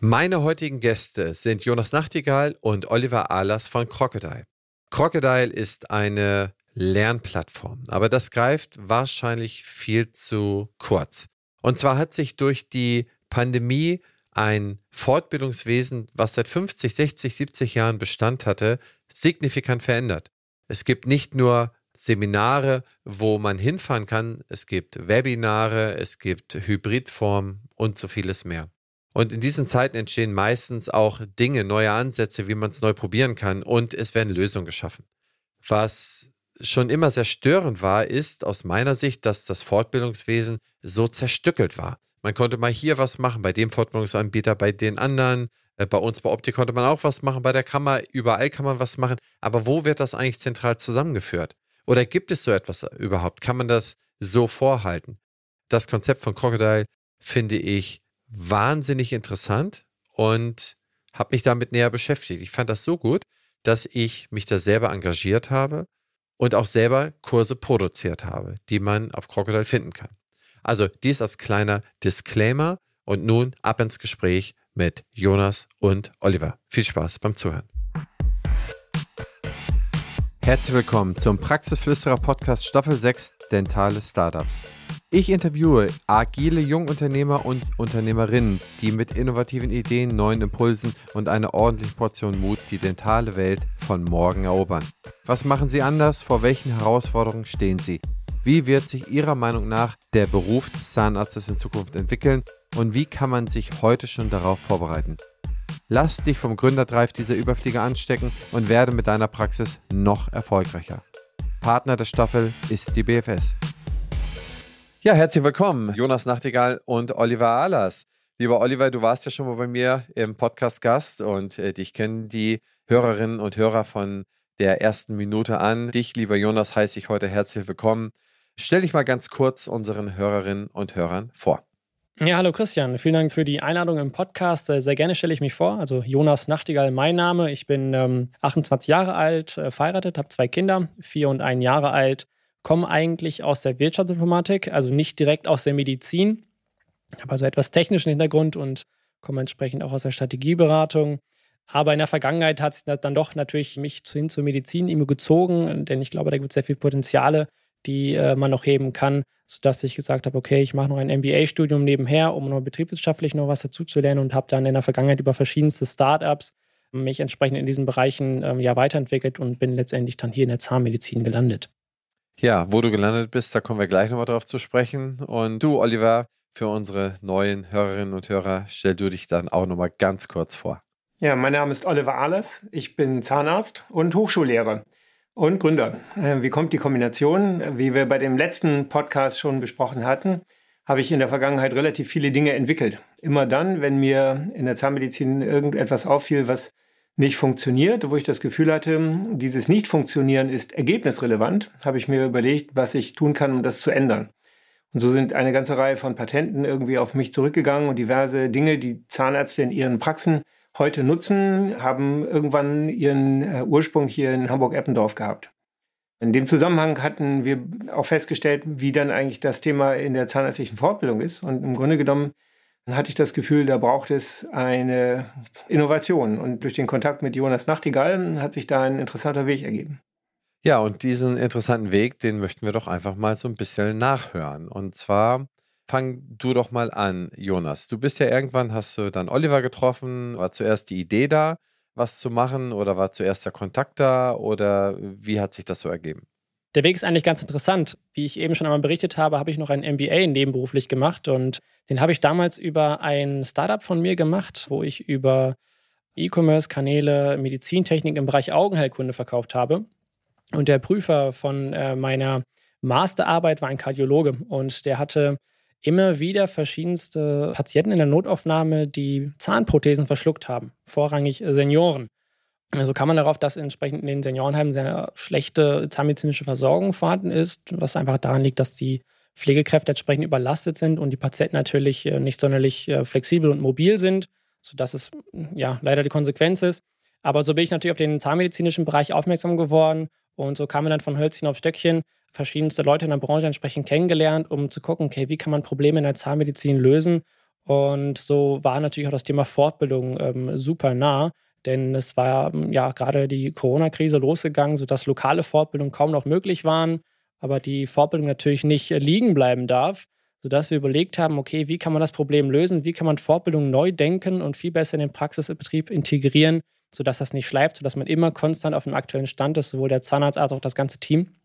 Meine heutigen Gäste sind Jonas Nachtigall und Oliver Ahlers von Crocodile. Crocodile ist eine Lernplattform, aber das greift wahrscheinlich viel zu kurz. Und zwar hat sich durch die Pandemie ein Fortbildungswesen, was seit 50, 60, 70 Jahren Bestand hatte, signifikant verändert. Es gibt nicht nur Seminare, wo man hinfahren kann, es gibt Webinare, es gibt Hybridformen und so vieles mehr. Und in diesen Zeiten entstehen meistens auch Dinge, neue Ansätze, wie man es neu probieren kann und es werden Lösungen geschaffen. Was schon immer sehr störend war, ist aus meiner Sicht, dass das Fortbildungswesen so zerstückelt war. Man konnte mal hier was machen, bei dem Fortbildungsanbieter, bei den anderen. Äh, bei uns bei Optik konnte man auch was machen, bei der Kammer, überall kann man was machen. Aber wo wird das eigentlich zentral zusammengeführt? Oder gibt es so etwas überhaupt? Kann man das so vorhalten? Das Konzept von Crocodile finde ich wahnsinnig interessant und habe mich damit näher beschäftigt. Ich fand das so gut, dass ich mich da selber engagiert habe und auch selber Kurse produziert habe, die man auf Crocodile finden kann. Also dies als kleiner Disclaimer und nun ab ins Gespräch mit Jonas und Oliver. Viel Spaß beim Zuhören. Herzlich willkommen zum Praxisflüsterer Podcast Staffel 6 Dentale Startups. Ich interviewe agile Jungunternehmer und Unternehmerinnen, die mit innovativen Ideen, neuen Impulsen und einer ordentlichen Portion Mut die dentale Welt von morgen erobern. Was machen sie anders? Vor welchen Herausforderungen stehen sie? Wie wird sich Ihrer Meinung nach der Beruf des Zahnarztes in Zukunft entwickeln und wie kann man sich heute schon darauf vorbereiten? Lass dich vom Gründerdrive dieser Überflieger anstecken und werde mit deiner Praxis noch erfolgreicher. Partner der Staffel ist die BFS. Ja, herzlich willkommen, Jonas Nachtigall und Oliver Ahlers. Lieber Oliver, du warst ja schon mal bei mir im Podcast Gast und äh, dich kennen die Hörerinnen und Hörer von der ersten Minute an. Dich, lieber Jonas, heiße ich heute herzlich willkommen. Stell dich mal ganz kurz unseren Hörerinnen und Hörern vor. Ja, hallo Christian. Vielen Dank für die Einladung im Podcast. Äh, sehr gerne stelle ich mich vor. Also Jonas Nachtigall, mein Name. Ich bin ähm, 28 Jahre alt, äh, verheiratet, habe zwei Kinder, vier und ein Jahre alt komme eigentlich aus der Wirtschaftsinformatik, also nicht direkt aus der Medizin, habe also etwas technischen Hintergrund und komme entsprechend auch aus der Strategieberatung. Aber in der Vergangenheit hat es dann doch natürlich mich hin zur Medizin immer gezogen, denn ich glaube, da gibt es sehr viele Potenziale, die äh, man noch heben kann, sodass ich gesagt habe, okay, ich mache noch ein MBA-Studium nebenher, um noch betriebswirtschaftlich noch was dazu zu lernen und habe dann in der Vergangenheit über verschiedenste Startups mich entsprechend in diesen Bereichen ähm, ja weiterentwickelt und bin letztendlich dann hier in der Zahnmedizin gelandet. Ja, wo du gelandet bist, da kommen wir gleich nochmal drauf zu sprechen. Und du, Oliver, für unsere neuen Hörerinnen und Hörer, stell du dich dann auch nochmal ganz kurz vor. Ja, mein Name ist Oliver Ahlers. Ich bin Zahnarzt und Hochschullehrer und Gründer. Äh, wie kommt die Kombination? Wie wir bei dem letzten Podcast schon besprochen hatten, habe ich in der Vergangenheit relativ viele Dinge entwickelt. Immer dann, wenn mir in der Zahnmedizin irgendetwas auffiel, was nicht funktioniert, wo ich das Gefühl hatte, dieses Nicht-Funktionieren ist ergebnisrelevant, habe ich mir überlegt, was ich tun kann, um das zu ändern. Und so sind eine ganze Reihe von Patenten irgendwie auf mich zurückgegangen und diverse Dinge, die Zahnärzte in ihren Praxen heute nutzen, haben irgendwann ihren äh, Ursprung hier in Hamburg-Eppendorf gehabt. In dem Zusammenhang hatten wir auch festgestellt, wie dann eigentlich das Thema in der zahnärztlichen Fortbildung ist. Und im Grunde genommen hatte ich das Gefühl, da braucht es eine Innovation. Und durch den Kontakt mit Jonas Nachtigall hat sich da ein interessanter Weg ergeben. Ja, und diesen interessanten Weg, den möchten wir doch einfach mal so ein bisschen nachhören. Und zwar fang du doch mal an, Jonas. Du bist ja irgendwann, hast du dann Oliver getroffen, war zuerst die Idee da, was zu machen oder war zuerst der Kontakt da oder wie hat sich das so ergeben? Der Weg ist eigentlich ganz interessant. Wie ich eben schon einmal berichtet habe, habe ich noch ein MBA nebenberuflich gemacht und den habe ich damals über ein Startup von mir gemacht, wo ich über E-Commerce-Kanäle Medizintechnik im Bereich Augenheilkunde verkauft habe. Und der Prüfer von äh, meiner Masterarbeit war ein Kardiologe und der hatte immer wieder verschiedenste Patienten in der Notaufnahme, die Zahnprothesen verschluckt haben, vorrangig Senioren. Also kann man darauf, dass entsprechend in den Seniorenheimen sehr schlechte zahnmedizinische Versorgung vorhanden ist, was einfach daran liegt, dass die Pflegekräfte entsprechend überlastet sind und die Patienten natürlich äh, nicht sonderlich äh, flexibel und mobil sind, sodass es ja leider die Konsequenz ist. Aber so bin ich natürlich auf den zahnmedizinischen Bereich aufmerksam geworden und so kam man dann von Hölzchen auf Stöckchen verschiedenste Leute in der Branche entsprechend kennengelernt, um zu gucken, okay, wie kann man Probleme in der Zahnmedizin lösen Und so war natürlich auch das Thema Fortbildung ähm, super nah, denn es war ähm, ja gerade die Corona-Krise losgegangen, sodass lokale Fortbildungen kaum noch möglich waren, aber die Fortbildung natürlich nicht äh, liegen bleiben darf, sodass wir überlegt haben, okay, wie kann man das Problem lösen, wie kann man Fortbildung neu denken und viel besser in den Praxisbetrieb integrieren, sodass das nicht schleift, sodass man immer konstant auf dem aktuellen Stand ist, sowohl der Zahnarzt als auch das ganze Team.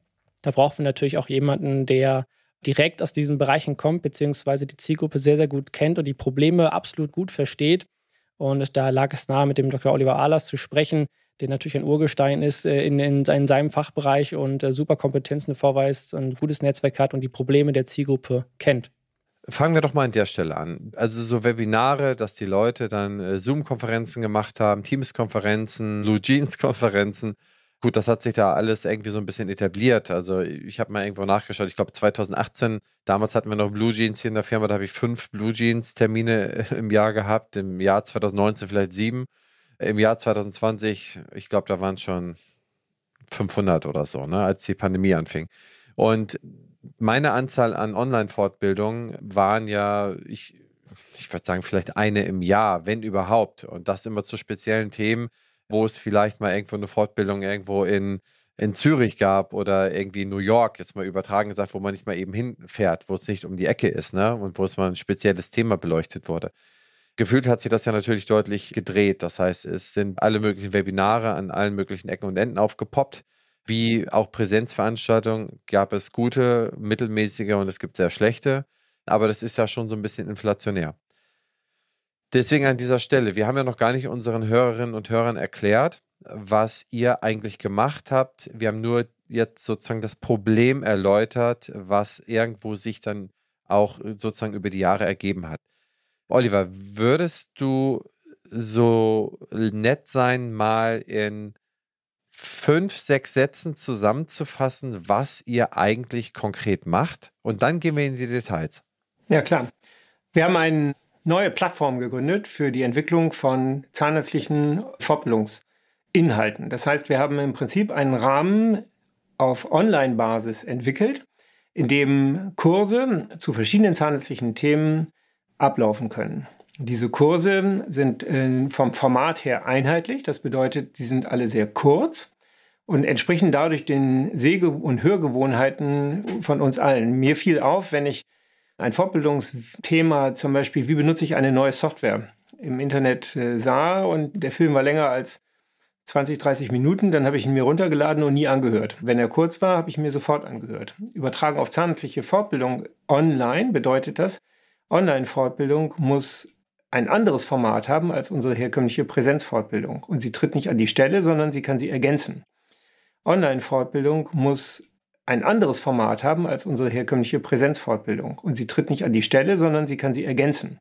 Da brauchen wir natürlich auch jemanden, der direkt aus diesen Bereichen kommt, beziehungsweise die Zielgruppe sehr, sehr gut kennt und die Probleme absolut gut versteht. Und da lag es nahe, mit dem Dr. Oliver Ahlers zu sprechen, der natürlich ein Urgestein ist äh, in, in, in seinem Fachbereich und äh, super Kompetenzen vorweist, ein gutes Netzwerk hat und die Probleme der Zielgruppe kennt. Fangen wir doch mal an der Stelle an. Also so Webinare, dass die Leute dann äh, Zoom-Konferenzen gemacht haben, Teams-Konferenzen, Blue Jeans-Konferenzen. Gut, das hat sich da alles irgendwie so ein bisschen etabliert. Also ich habe mal irgendwo nachgeschaut, ich glaube 2018, damals hatten wir noch Blue Jeans hier in der Firma, da habe ich fünf Blue Jeans-Termine im Jahr gehabt, im Jahr 2019 vielleicht sieben, im Jahr 2020, ich glaube, da waren schon 500 oder so, ne, als die Pandemie anfing. Und meine Anzahl an Online-Fortbildungen waren ja, ich, ich würde sagen, vielleicht eine im Jahr, wenn überhaupt. Und das immer zu speziellen Themen, wo es vielleicht mal irgendwo eine Fortbildung irgendwo in, in Zürich gab oder irgendwie in New York, jetzt mal übertragen gesagt, wo man nicht mal eben hinfährt, wo es nicht um die Ecke ist, ne? Und wo es mal ein spezielles Thema beleuchtet wurde. Gefühlt hat sich das ja natürlich deutlich gedreht. Das heißt, es sind alle möglichen Webinare an allen möglichen Ecken und Enden aufgepoppt. Wie auch Präsenzveranstaltungen gab es gute, mittelmäßige und es gibt sehr schlechte. Aber das ist ja schon so ein bisschen inflationär. Deswegen an dieser Stelle, wir haben ja noch gar nicht unseren Hörerinnen und Hörern erklärt, was ihr eigentlich gemacht habt. Wir haben nur jetzt sozusagen das Problem erläutert, was irgendwo sich dann auch sozusagen über die Jahre ergeben hat. Oliver, würdest du so nett sein, mal in fünf, sechs Sätzen zusammenzufassen, was ihr eigentlich konkret macht. Und dann gehen wir in die Details. Ja, klar. Wir haben eine neue Plattform gegründet für die Entwicklung von zahnärztlichen Fortbildungsinhalten. Das heißt, wir haben im Prinzip einen Rahmen auf Online-Basis entwickelt, in dem Kurse zu verschiedenen zahnärztlichen Themen ablaufen können. Diese Kurse sind äh, vom Format her einheitlich. Das bedeutet, sie sind alle sehr kurz und entsprechen dadurch den Seh- und Hörgewohnheiten von uns allen. Mir fiel auf, wenn ich ein Fortbildungsthema, zum Beispiel, wie benutze ich eine neue Software, im Internet äh, sah und der Film war länger als 20, 30 Minuten, dann habe ich ihn mir runtergeladen und nie angehört. Wenn er kurz war, habe ich ihn mir sofort angehört. Übertragen auf zahnärztliche Fortbildung online bedeutet das, Online-Fortbildung muss ein anderes Format haben als unsere herkömmliche Präsenzfortbildung. Und sie tritt nicht an die Stelle, sondern sie kann sie ergänzen. Online-Fortbildung muss ein anderes Format haben als unsere herkömmliche Präsenzfortbildung. Und sie tritt nicht an die Stelle, sondern sie kann sie ergänzen.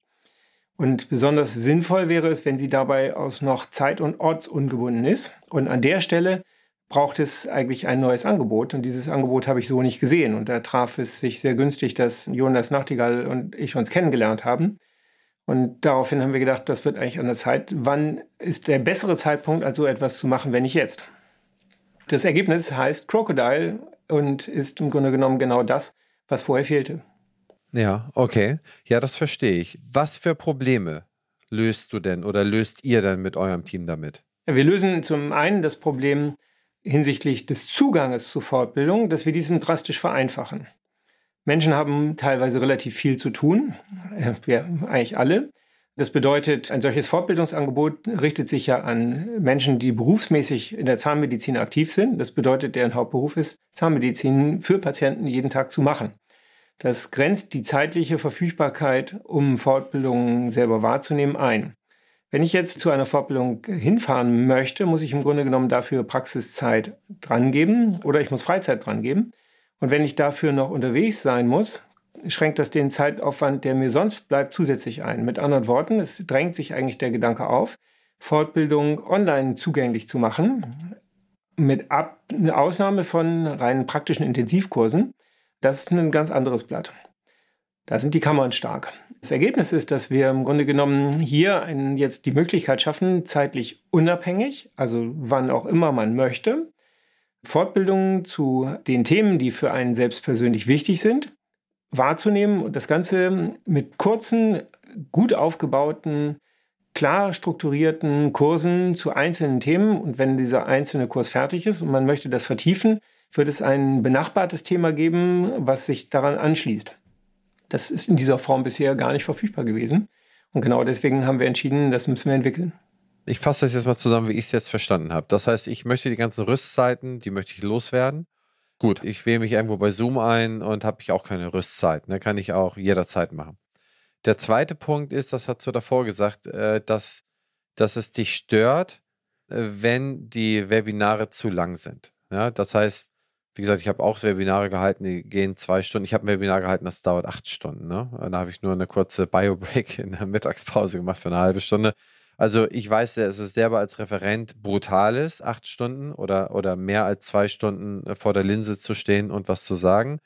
Und besonders sinnvoll wäre es, wenn sie dabei aus noch zeit- und ortsungebunden ist. Und an der Stelle braucht es eigentlich ein neues Angebot. Und dieses Angebot habe ich so nicht gesehen. Und da traf es sich sehr günstig, dass Jonas Nachtigall und ich uns kennengelernt haben. Und daraufhin haben wir gedacht, das wird eigentlich an der Zeit. Wann ist der bessere Zeitpunkt, als so etwas zu machen, wenn nicht jetzt? Das Ergebnis heißt Crocodile und ist im Grunde genommen genau das, was vorher fehlte. Ja, okay. Ja, das verstehe ich. Was für Probleme löst du denn oder löst ihr denn mit eurem Team damit? Wir lösen zum einen das Problem hinsichtlich des Zuganges zur Fortbildung, dass wir diesen drastisch vereinfachen. Menschen haben teilweise relativ viel zu tun, äh, ja, eigentlich alle. Das bedeutet, ein solches Fortbildungsangebot richtet sich ja an Menschen, die berufsmäßig in der Zahnmedizin aktiv sind. Das bedeutet, deren Hauptberuf ist, Zahnmedizin für Patienten jeden Tag zu machen. Das grenzt die zeitliche Verfügbarkeit, um Fortbildungen selber wahrzunehmen, ein. Wenn ich jetzt zu einer Fortbildung hinfahren möchte, muss ich im Grunde genommen dafür Praxiszeit drangeben oder ich muss Freizeit drangeben. Und wenn ich dafür noch unterwegs sein muss, schränkt das den Zeitaufwand, der mir sonst bleibt, zusätzlich ein. Mit anderen Worten, es drängt sich eigentlich der Gedanke auf, Fortbildung online zugänglich zu machen, mit Ab Ausnahme von rein praktischen Intensivkursen. Das ist ein ganz anderes Blatt. Da sind die Kammern stark. Das Ergebnis ist, dass wir im Grunde genommen hier einen, jetzt die Möglichkeit schaffen, zeitlich unabhängig, also wann auch immer man möchte, Fortbildungen zu den Themen, die für einen selbst persönlich wichtig sind, wahrzunehmen und das Ganze mit kurzen gut aufgebauten, klar strukturierten Kursen zu einzelnen Themen. Und wenn dieser einzelne Kurs fertig ist und man möchte das vertiefen, wird es ein benachbartes Thema geben, was sich daran anschließt. Das ist in dieser Form bisher gar nicht verfügbar gewesen. Und genau deswegen haben wir entschieden, das müssen wir entwickeln. Ich fasse das jetzt mal zusammen, wie ich es jetzt verstanden habe. Das heißt, ich möchte die ganzen Rüstzeiten, die möchte ich loswerden. Gut, ich wähle mich irgendwo bei Zoom ein und habe ich auch keine Rüstzeit. Ne? Kann ich auch jederzeit machen. Der zweite Punkt ist, das hast du davor gesagt, äh, dass, dass es dich stört, äh, wenn die Webinare zu lang sind. Ja, das heißt, wie gesagt, ich habe auch Webinare gehalten, die gehen zwei Stunden. Ich habe ein Webinar gehalten, das dauert acht Stunden. Ne? Da habe ich nur eine kurze Bio-Break in der Mittagspause gemacht für eine halbe Stunde. Also ich weiß, dass es selber als Referent brutal ist, acht Stunden oder, oder mehr als zwei Stunden äh, vor der Linse zu stehen und was zu sagen.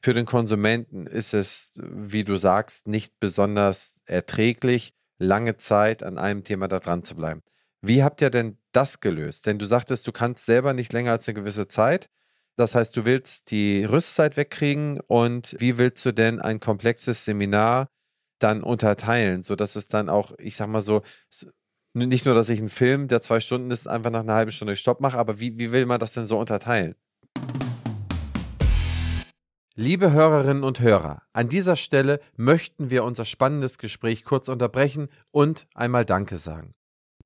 Für den Konsumenten ist es, wie du sagst, nicht besonders erträglich, lange Zeit an einem Thema da dran zu bleiben. Wie habt ihr denn das gelöst? Denn du sagtest, du kannst selber nicht länger als eine gewisse Zeit. Das heißt, du willst die Rüstzeit wegkriegen und wie willst du denn ein komplexes Seminar dann unterteilen, sodass es dann auch, ich sag mal so, nicht nur, dass ich einen Film, der zwei Stunden ist, einfach nach einer halben Stunde Stopp mache, aber wie, wie will man das denn so unterteilen? Liebe Hörerinnen und Hörer, an dieser Stelle möchten wir unser spannendes Gespräch kurz unterbrechen und einmal Danke sagen.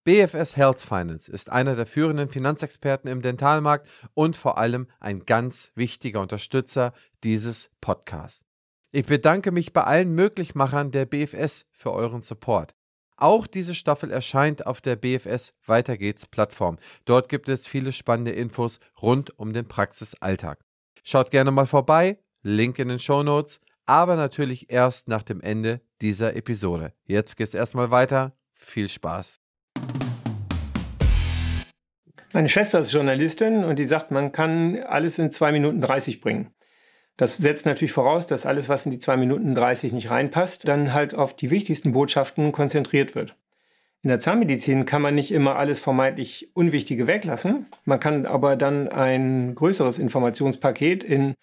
BFS Health Finance ist einer der führenden Finanzexperten im Dentalmarkt und vor allem ein ganz wichtiger Unterstützer dieses Podcasts. Ich bedanke mich bei allen Möglichmachern der BFS für euren Support. Auch diese Staffel erscheint auf der BFS Weiter geht's Plattform. Dort gibt es viele spannende Infos rund um den Praxisalltag. Schaut gerne mal vorbei Link in den Show Notes, aber natürlich erst nach dem Ende dieser Episode. Jetzt geht es erstmal weiter. Viel Spaß. Meine Schwester ist Journalistin und die sagt, man kann alles in 2 Minuten 30 bringen. Das setzt natürlich voraus, dass alles, was in die 2 Minuten 30 nicht reinpasst, dann halt auf die wichtigsten Botschaften konzentriert wird. In der Zahnmedizin kann man nicht immer alles vermeintlich Unwichtige weglassen. Man kann aber dann ein größeres Informationspaket in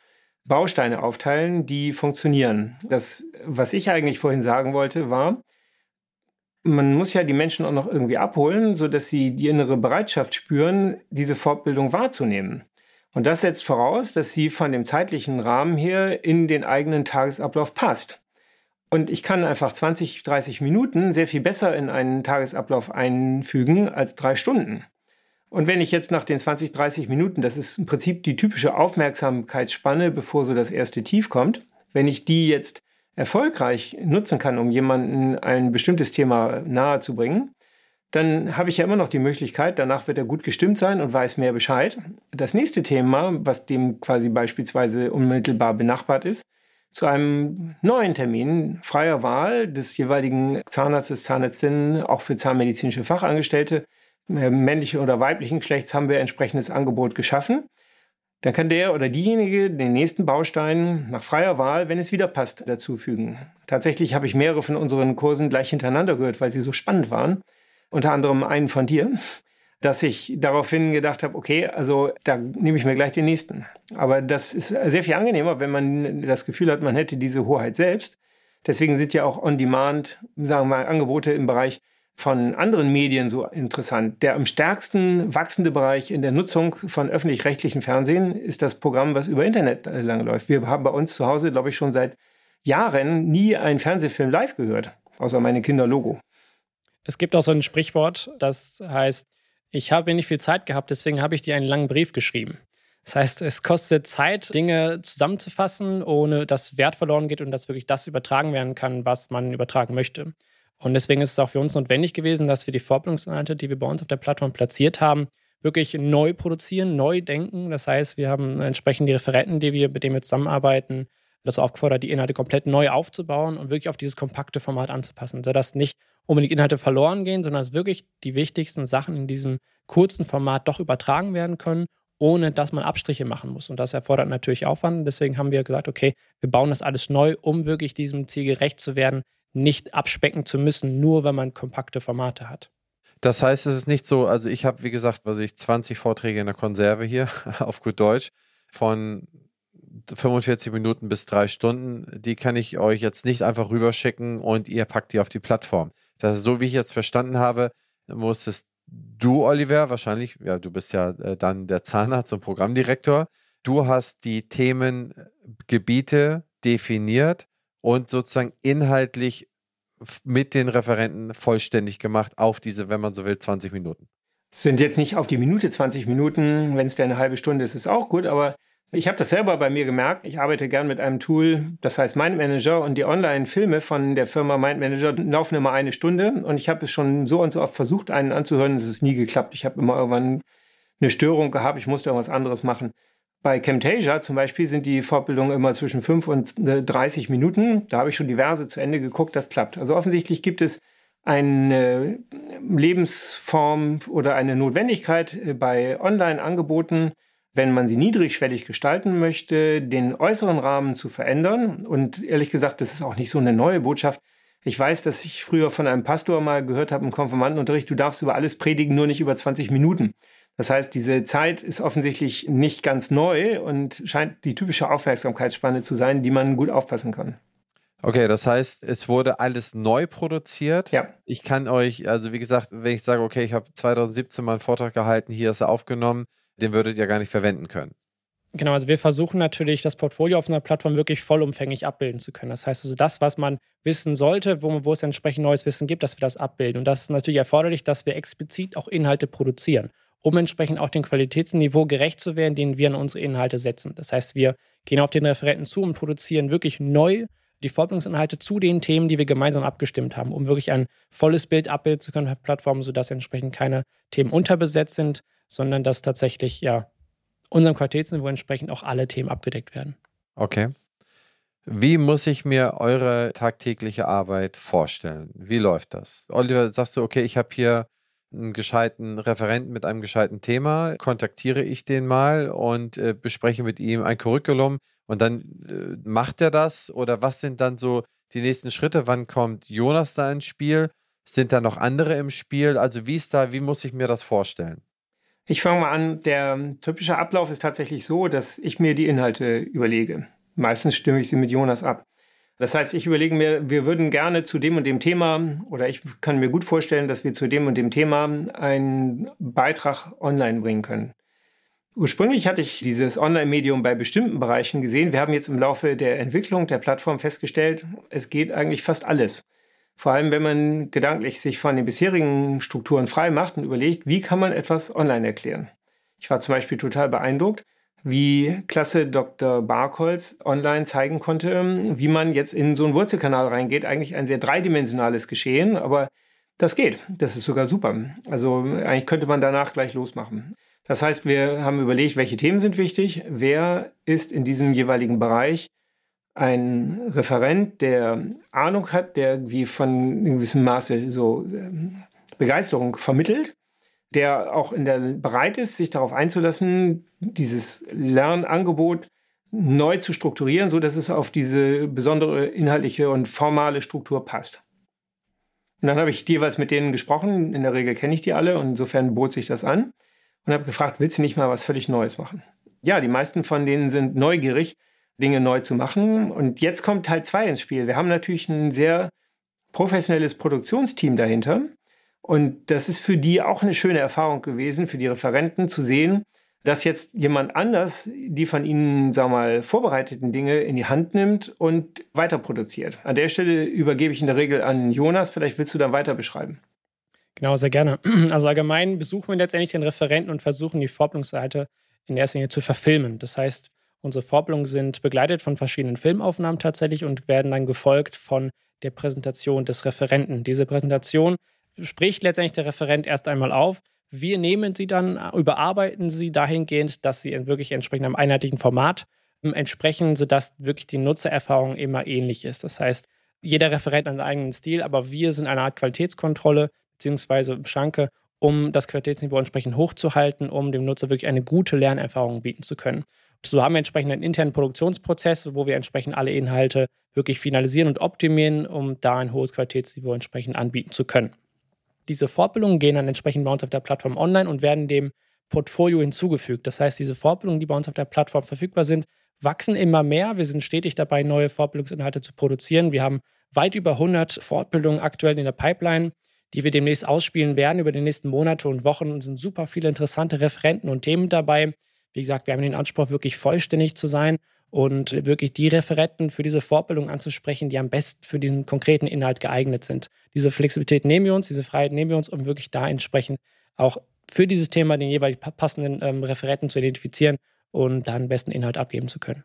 Bausteine aufteilen, die funktionieren. Das, was ich eigentlich vorhin sagen wollte, war, man muss ja die Menschen auch noch irgendwie abholen, sodass sie die innere Bereitschaft spüren, diese Fortbildung wahrzunehmen. Und das setzt voraus, dass sie von dem zeitlichen Rahmen her in den eigenen Tagesablauf passt. Und ich kann einfach 20, 30 Minuten sehr viel besser in einen Tagesablauf einfügen als drei Stunden. Und wenn ich jetzt nach den 20, 30 Minuten, das ist im Prinzip die typische Aufmerksamkeitsspanne, bevor so das erste Tief kommt, wenn ich die jetzt erfolgreich nutzen kann, um jemanden ein bestimmtes Thema nahe zu bringen, dann habe ich ja immer noch die Möglichkeit, danach wird er gut gestimmt sein und weiß mehr Bescheid. Das nächste Thema, was dem quasi beispielsweise unmittelbar benachbart ist, zu einem neuen Termin freier Wahl des jeweiligen Zahnarztes, Zahnärztinnen, auch für zahnmedizinische Fachangestellte, äh, männlichen oder weiblichen Geschlechts haben wir entsprechendes Angebot geschaffen. Dann kann der oder diejenige den nächsten Baustein nach freier Wahl, wenn es wieder passt, dazufügen. Tatsächlich habe ich mehrere von unseren Kursen gleich hintereinander gehört, weil sie so spannend waren. Unter anderem einen von dir, dass ich daraufhin gedacht habe, okay, also da nehme ich mir gleich den nächsten. Aber das ist sehr viel angenehmer, wenn man das Gefühl hat, man hätte diese Hoheit selbst. Deswegen sind ja auch On-Demand, sagen wir mal, Angebote im Bereich von anderen Medien so interessant. Der am stärksten wachsende Bereich in der Nutzung von öffentlich-rechtlichen Fernsehen ist das Programm, was über Internet äh, lang läuft. Wir haben bei uns zu Hause, glaube ich, schon seit Jahren nie einen Fernsehfilm live gehört, außer meine Kinder Logo. Es gibt auch so ein Sprichwort, das heißt, ich habe nicht viel Zeit gehabt, deswegen habe ich dir einen langen Brief geschrieben. Das heißt, es kostet Zeit, Dinge zusammenzufassen, ohne dass Wert verloren geht und dass wirklich das übertragen werden kann, was man übertragen möchte. Und deswegen ist es auch für uns notwendig gewesen, dass wir die Fortbildungsinhalte, die wir bei uns auf der Plattform platziert haben, wirklich neu produzieren, neu denken. Das heißt, wir haben entsprechend die Referenten, die wir, mit denen wir zusammenarbeiten, das aufgefordert, die Inhalte komplett neu aufzubauen und wirklich auf dieses kompakte Format anzupassen, sodass nicht unbedingt Inhalte verloren gehen, sondern dass wirklich die wichtigsten Sachen in diesem kurzen Format doch übertragen werden können, ohne dass man Abstriche machen muss. Und das erfordert natürlich Aufwand. Deswegen haben wir gesagt, okay, wir bauen das alles neu, um wirklich diesem Ziel gerecht zu werden, nicht abspecken zu müssen, nur wenn man kompakte Formate hat. Das heißt, es ist nicht so, also ich habe, wie gesagt, was ich 20 Vorträge in der Konserve hier auf gut Deutsch von 45 Minuten bis drei Stunden, die kann ich euch jetzt nicht einfach rüberschicken und ihr packt die auf die Plattform. Das ist so, wie ich jetzt verstanden habe, musstest du, Oliver, wahrscheinlich, ja, du bist ja äh, dann der Zahnarzt und Programmdirektor, du hast die Themengebiete definiert und sozusagen inhaltlich mit den Referenten vollständig gemacht auf diese, wenn man so will, 20 Minuten. Es sind jetzt nicht auf die Minute 20 Minuten, wenn es denn eine halbe Stunde ist, ist auch gut, aber ich habe das selber bei mir gemerkt. Ich arbeite gern mit einem Tool, das heißt Mind Manager und die Online-Filme von der Firma Mind Manager laufen immer eine Stunde und ich habe es schon so und so oft versucht, einen anzuhören, es ist nie geklappt. Ich habe immer irgendwann eine Störung gehabt, ich musste irgendwas anderes machen. Bei Camtasia zum Beispiel sind die Fortbildungen immer zwischen 5 und 30 Minuten. Da habe ich schon diverse zu Ende geguckt, das klappt. Also offensichtlich gibt es eine Lebensform oder eine Notwendigkeit äh, bei Online-Angeboten, wenn man sie niedrigschwellig gestalten möchte, den äußeren Rahmen zu verändern. Und ehrlich gesagt, das ist auch nicht so eine neue Botschaft. Ich weiß, dass ich früher von einem Pastor mal gehört habe im Konfirmandenunterricht, du darfst über alles predigen, nur nicht über 20 Minuten. Das heißt, diese Zeit ist offensichtlich nicht ganz neu und scheint die typische Aufmerksamkeitsspanne zu sein, die man gut aufpassen kann. Okay, das heißt, es wurde alles neu produziert. Ja. Ich kann euch, also wie gesagt, wenn ich sage, okay, ich habe 2017 mal einen Vortrag gehalten, hier ist er aufgenommen, den würdet ihr gar nicht verwenden können. Genau, also wir versuchen natürlich, das Portfolio auf einer Plattform wirklich vollumfänglich abbilden zu können. Das heißt also, das, was man wissen sollte, wo, wo es entsprechend neues Wissen gibt, dass wir das abbilden. Und das ist natürlich erforderlich, dass wir explizit auch Inhalte produzieren, um entsprechend auch dem Qualitätsniveau gerecht zu werden, den wir an unsere Inhalte setzen. Das heißt, wir gehen auf den Referenten zu und produzieren wirklich neu die Fortbildungsinhalte zu den Themen, die wir gemeinsam abgestimmt haben, um wirklich ein volles Bild abbilden zu können auf Plattformen, sodass entsprechend keine Themen unterbesetzt sind, sondern dass tatsächlich ja unserem Qualitätsniveau entsprechend auch alle Themen abgedeckt werden. Okay. Wie muss ich mir eure tagtägliche Arbeit vorstellen? Wie läuft das? Oliver, sagst du, okay, ich habe hier einen gescheiten Referenten mit einem gescheiten Thema, kontaktiere ich den mal und äh, bespreche mit ihm ein Curriculum und dann äh, macht er das? Oder was sind dann so die nächsten Schritte? Wann kommt Jonas da ins Spiel? Sind da noch andere im Spiel? Also wie ist da, wie muss ich mir das vorstellen? Ich fange mal an. Der typische Ablauf ist tatsächlich so, dass ich mir die Inhalte überlege. Meistens stimme ich sie mit Jonas ab. Das heißt, ich überlege mir, wir würden gerne zu dem und dem Thema oder ich kann mir gut vorstellen, dass wir zu dem und dem Thema einen Beitrag online bringen können. Ursprünglich hatte ich dieses Online-Medium bei bestimmten Bereichen gesehen. Wir haben jetzt im Laufe der Entwicklung der Plattform festgestellt, es geht eigentlich fast alles. Vor allem, wenn man gedanklich sich von den bisherigen Strukturen frei macht und überlegt, wie kann man etwas online erklären. Ich war zum Beispiel total beeindruckt, wie klasse Dr. Barkholz online zeigen konnte, wie man jetzt in so einen Wurzelkanal reingeht. Eigentlich ein sehr dreidimensionales Geschehen, aber das geht. Das ist sogar super. Also eigentlich könnte man danach gleich losmachen. Das heißt, wir haben überlegt, welche Themen sind wichtig, wer ist in diesem jeweiligen Bereich ein Referent, der Ahnung hat, der wie von gewissem Maße so ähm, Begeisterung vermittelt, der auch in der bereit ist, sich darauf einzulassen, dieses Lernangebot neu zu strukturieren, so dass es auf diese besondere inhaltliche und formale Struktur passt. Und dann habe ich jeweils mit denen gesprochen. In der Regel kenne ich die alle und insofern bot sich das an und habe gefragt, willst du nicht mal was völlig Neues machen? Ja, die meisten von denen sind neugierig, Dinge neu zu machen. Und jetzt kommt Teil 2 ins Spiel. Wir haben natürlich ein sehr professionelles Produktionsteam dahinter. Und das ist für die auch eine schöne Erfahrung gewesen, für die Referenten zu sehen, dass jetzt jemand anders die von ihnen, sagen wir mal, vorbereiteten Dinge in die Hand nimmt und weiter produziert. An der Stelle übergebe ich in der Regel an Jonas. Vielleicht willst du dann weiter beschreiben. Genau, sehr gerne. Also allgemein besuchen wir letztendlich den Referenten und versuchen die Fortbildungsseite in erster Linie zu verfilmen. Das heißt, unsere Fortbildungen sind begleitet von verschiedenen Filmaufnahmen tatsächlich und werden dann gefolgt von der Präsentation des Referenten. Diese Präsentation spricht letztendlich der Referent erst einmal auf. Wir nehmen sie dann, überarbeiten sie dahingehend, dass sie wirklich entsprechend einem einheitlichen Format ähm, entsprechen, sodass wirklich die Nutzererfahrung immer ähnlich ist. Das heißt, jeder Referent hat einen eigenen Stil, aber wir sind eine Art Qualitätskontrolle, beziehungsweise Schranke, um das Qualitätsniveau entsprechend hochzuhalten, um dem Nutzer wirklich eine gute Lernerfahrung bieten zu können. So haben wir entsprechend einen internen Produktionsprozess, wo wir entsprechend alle Inhalte wirklich finalisieren und optimieren, um da ein hohes Qualitätsniveau entsprechend anbieten zu können. Diese Fortbildungen gehen dann entsprechend bei uns auf der Plattform online und werden dem Portfolio hinzugefügt. Das heißt, diese Fortbildungen, die bei uns auf der Plattform verfügbar sind, wachsen immer mehr. Wir sind stetig dabei, neue Fortbildungsinhalte zu produzieren. Wir haben weit über 100 Fortbildungen aktuell in der Pipeline, die wir demnächst ausspielen werden über die nächsten Monate und Wochen. Es sind super viele interessante Referenten und Themen dabei. Wie gesagt, wir haben den Anspruch, wirklich vollständig zu sein und wirklich die Referenten für diese Fortbildung anzusprechen, die am besten für diesen konkreten Inhalt geeignet sind. Diese Flexibilität nehmen wir uns, diese Freiheit nehmen wir uns, um wirklich da entsprechend auch für dieses Thema den jeweils passenden ähm, Referenten zu identifizieren und dann besten Inhalt abgeben zu können.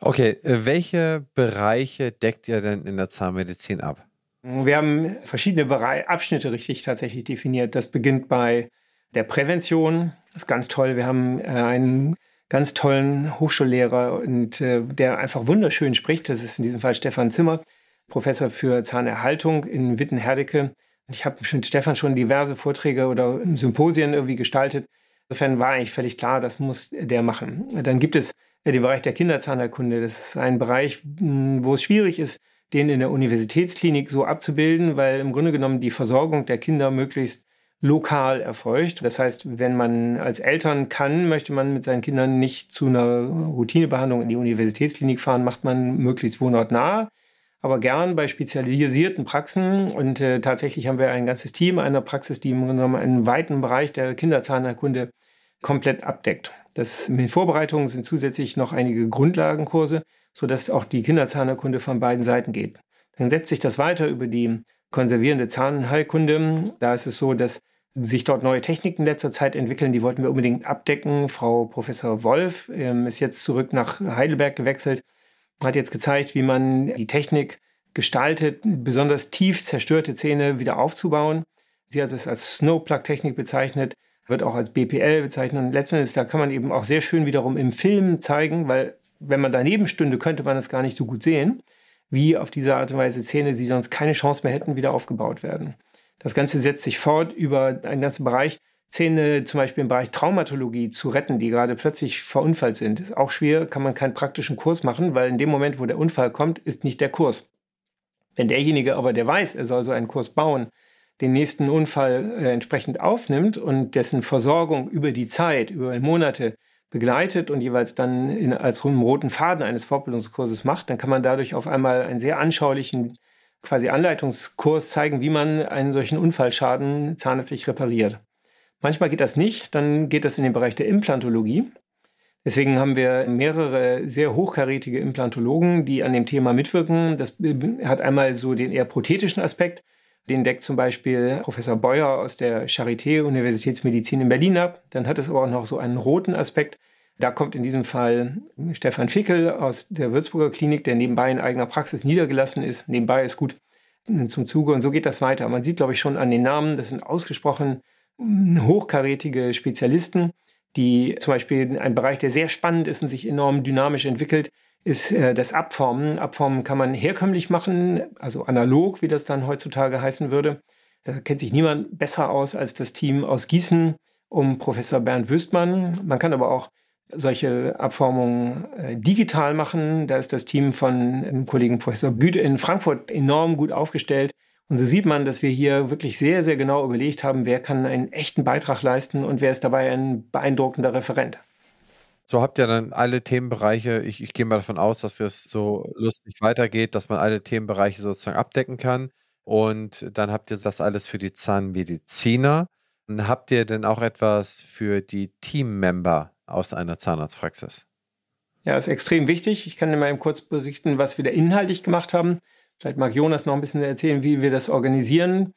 Okay, äh, welche Bereiche deckt ihr denn in der Zahnmedizin ab? Wir haben verschiedene Bereich Abschnitte richtig tatsächlich definiert. Das beginnt bei der Prävention. Das ist ganz toll. Wir haben äh, einen ganz tollen Hochschullehrer und äh, der einfach wunderschön spricht. Das ist in diesem Fall Stefan Zimmer, Professor für Zahnerhaltung in Witten-Herdecke. Ich habe mit Stefan schon diverse Vorträge oder Symposien irgendwie gestaltet. Insofern war eigentlich völlig klar, das muss der machen. Dann gibt es den Bereich der Kinderzahnerkunde. Das ist ein Bereich, hm, wo es schwierig ist, den in der Universitätsklinik so abzubilden, weil im Grunde genommen die Versorgung der Kinder möglichst lokal erfolgt. Das heißt, wenn man als Eltern kann, möchte man mit seinen Kindern nicht zu einer Routinebehandlung in die Universitätsklinik fahren, macht man möglichst wohnortnah, aber gern bei spezialisierten Praxen. Und äh, tatsächlich haben wir ein ganzes Team einer Praxis, die im Grunde genommen einen weiten Bereich der Kinderzahnerkunde komplett abdeckt. Das, in Vorbereitungen sind zusätzlich noch einige Grundlagenkurse, sodass auch die Kinderzahnerkunde von beiden Seiten geht. Dann setzt sich das weiter über die konservierende Zahnheilkunde. Da ist es so, dass sich dort neue Techniken in letzter Zeit entwickeln. Die wollten wir unbedingt abdecken. Frau Professor Wolf ähm, ist jetzt zurück nach Heidelberg gewechselt, hat jetzt gezeigt, wie man die Technik gestaltet, besonders tief zerstörte Zähne wieder aufzubauen. Sie hat es als Snowplug-Technik bezeichnet, wird auch als BPL bezeichnet. Und letztendlich, da kann man eben auch sehr schön wiederum im Film zeigen, weil wenn man daneben stünde, könnte man es gar nicht so gut sehen, wie auf diese Art und Weise Zähne, die sonst keine Chance mehr hätten, wieder aufgebaut werden. Das Ganze setzt sich fort über einen ganzen Bereich. Zähne zum Beispiel im Bereich Traumatologie zu retten, die gerade plötzlich verunfallt sind, ist auch schwer, kann man keinen praktischen Kurs machen, weil in dem Moment, wo der Unfall kommt, ist nicht der Kurs. Wenn derjenige aber, der weiß, er soll so einen Kurs bauen, den nächsten Unfall äh, entsprechend aufnimmt und dessen Versorgung über die Zeit, über Monate begleitet und jeweils dann in, als roten Faden eines Fortbildungskurses macht, dann kann man dadurch auf einmal einen sehr anschaulichen quasi Anleitungskurs zeigen, wie man einen solchen Unfallschaden zahnärztlich repariert. Manchmal geht das nicht, dann geht das in den Bereich der Implantologie. Deswegen haben wir mehrere sehr hochkarätige Implantologen, die an dem Thema mitwirken. Das hat einmal so den eher prothetischen Aspekt. Den deckt zum Beispiel Professor Beuer aus der Charité Universitätsmedizin in Berlin ab. Dann hat es aber auch noch so einen roten Aspekt. Da kommt in diesem Fall Stefan Fickel aus der Würzburger Klinik, der nebenbei in eigener Praxis niedergelassen ist. Nebenbei ist gut zum Zuge und so geht das weiter. Man sieht, glaube ich, schon an den Namen, das sind ausgesprochen hochkarätige Spezialisten, die zum Beispiel ein Bereich, der sehr spannend ist und sich enorm dynamisch entwickelt, ist äh, das Abformen. Abformen kann man herkömmlich machen, also analog, wie das dann heutzutage heißen würde. Da kennt sich niemand besser aus als das Team aus Gießen um Professor Bernd Wüstmann. Man kann aber auch solche Abformungen äh, digital machen. Da ist das Team von dem Kollegen Professor Güte in Frankfurt enorm gut aufgestellt. Und so sieht man, dass wir hier wirklich sehr, sehr genau überlegt haben, wer kann einen echten Beitrag leisten und wer ist dabei ein beeindruckender Referent. So habt ihr dann alle Themenbereiche, ich, ich gehe mal davon aus, dass es so lustig weitergeht, dass man alle Themenbereiche sozusagen abdecken kann. Und dann habt ihr das alles für die Zahnmediziner. Habt ihr denn auch etwas für die Teammember aus einer Zahnarztpraxis? Ja, ist extrem wichtig. Ich kann dir mal eben kurz berichten, was wir da inhaltlich gemacht haben. Vielleicht mag Jonas noch ein bisschen erzählen, wie wir das organisieren.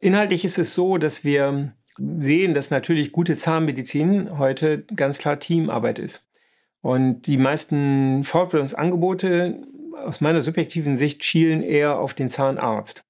Inhaltlich ist es so, dass wir sehen, dass natürlich gute Zahnmedizin heute ganz klar Teamarbeit ist. Und die meisten Fortbildungsangebote aus meiner subjektiven Sicht schielen eher auf den Zahnarzt.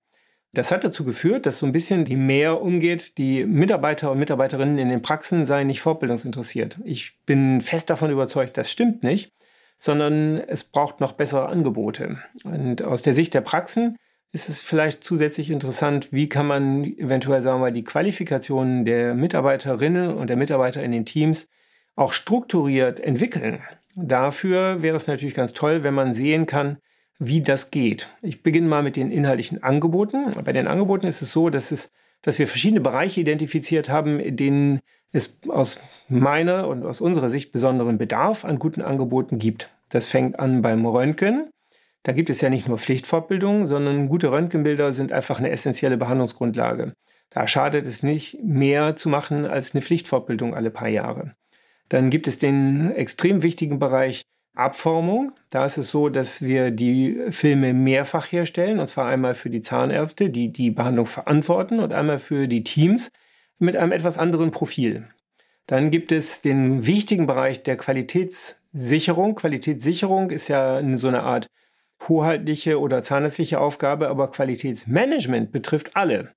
Das hat dazu geführt, dass so ein bisschen die mehr umgeht, die Mitarbeiter und Mitarbeiterinnen in den Praxen seien nicht fortbildungsinteressiert. Ich bin fest davon überzeugt, das stimmt nicht, sondern es braucht noch bessere Angebote. Und aus der Sicht der Praxen ist es vielleicht zusätzlich interessant, wie kann man eventuell, sagen wir mal, die Qualifikationen der Mitarbeiterinnen und der Mitarbeiter in den Teams auch strukturiert entwickeln. Dafür wäre es natürlich ganz toll, wenn man sehen kann, wie das geht. Ich beginne mal mit den inhaltlichen Angeboten. Bei den Angeboten ist es so, dass, es, dass wir verschiedene Bereiche identifiziert haben, in denen es aus meiner und aus unserer Sicht besonderen Bedarf an guten Angeboten gibt. Das fängt an beim Röntgen. Da gibt es ja nicht nur Pflichtfortbildungen, sondern gute Röntgenbilder sind einfach eine essentielle Behandlungsgrundlage. Da schadet es nicht, mehr zu machen als eine Pflichtfortbildung alle paar Jahre. Dann gibt es den extrem wichtigen Bereich Abformung. Da ist es so, dass wir die Filme mehrfach herstellen, und zwar einmal für die Zahnärzte, die die Behandlung verantworten, und einmal für die Teams mit einem etwas anderen Profil. Dann gibt es den wichtigen Bereich der Qualitätssicherung. Qualitätssicherung ist ja so eine Art hoheitliche oder zahnärztliche Aufgabe, aber Qualitätsmanagement betrifft alle.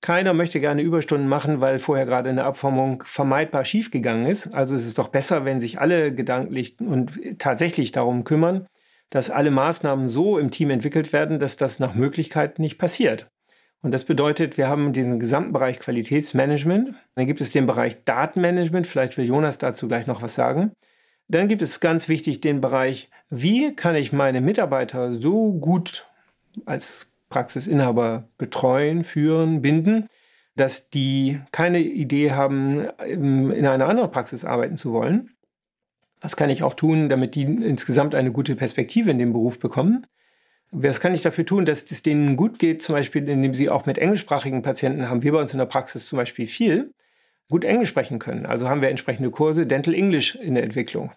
Keiner möchte gerne Überstunden machen, weil vorher gerade eine Abformung vermeidbar schiefgegangen ist. Also es ist doch besser, wenn sich alle gedanklich und tatsächlich darum kümmern, dass alle Maßnahmen so im Team entwickelt werden, dass das nach Möglichkeit nicht passiert. Und das bedeutet, wir haben diesen gesamten Bereich Qualitätsmanagement. Dann gibt es den Bereich Datenmanagement. Vielleicht will Jonas dazu gleich noch was sagen. Dann gibt es ganz wichtig den Bereich, wie kann ich meine Mitarbeiter so gut als Praxisinhaber betreuen, führen, binden, dass die keine Idee haben, in einer anderen Praxis arbeiten zu wollen. Was kann ich auch tun, damit die insgesamt eine gute Perspektive in dem Beruf bekommen? Was kann ich dafür tun, dass es denen gut geht, zum Beispiel, indem sie auch mit englischsprachigen Patienten haben, wir bei uns in der Praxis zum Beispiel viel, gut Englisch sprechen können. Also haben wir entsprechende Kurse Dental English in der Entwicklung.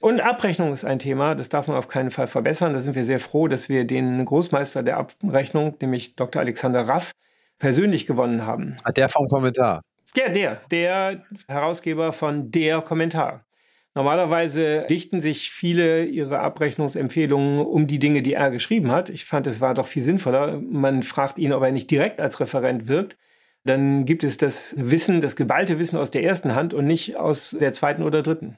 Und Abrechnung ist ein Thema, das darf man auf keinen Fall verbessern. Da sind wir sehr froh, dass wir den Großmeister der Abrechnung, nämlich Dr. Alexander Raff, persönlich gewonnen haben. Der vom Kommentar. Ja, der, der Herausgeber von der Kommentar. Normalerweise dichten sich viele ihre Abrechnungsempfehlungen um die Dinge, die er geschrieben hat. Ich fand, es war doch viel sinnvoller. Man fragt ihn, ob er nicht direkt als Referent wirkt. Dann gibt es das Wissen, das geballte Wissen aus der ersten Hand und nicht aus der zweiten oder dritten.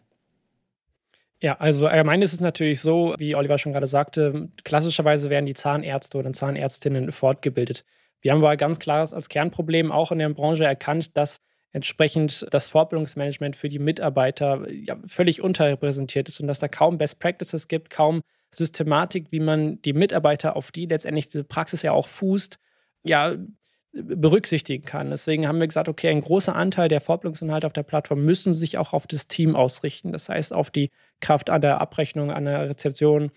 Ja, also allgemein ist es natürlich so, wie Oliver schon gerade sagte, klassischerweise werden die Zahnärzte oder Zahnärztinnen fortgebildet. Wir haben aber ganz klar als Kernproblem auch in der Branche erkannt, dass entsprechend das Fortbildungsmanagement für die Mitarbeiter ja, völlig unterrepräsentiert ist und dass da kaum Best Practices gibt, kaum Systematik, wie man die Mitarbeiter, auf die letztendlich diese Praxis ja auch fußt, ja, berücksichtigen kann. Deswegen haben wir gesagt, okay, ein großer Anteil der Fortbildungsinhalte auf der Plattform müssen sich auch auf das Team ausrichten. Das heißt, auf die Kraft an der Abrechnung, an der Rezeption,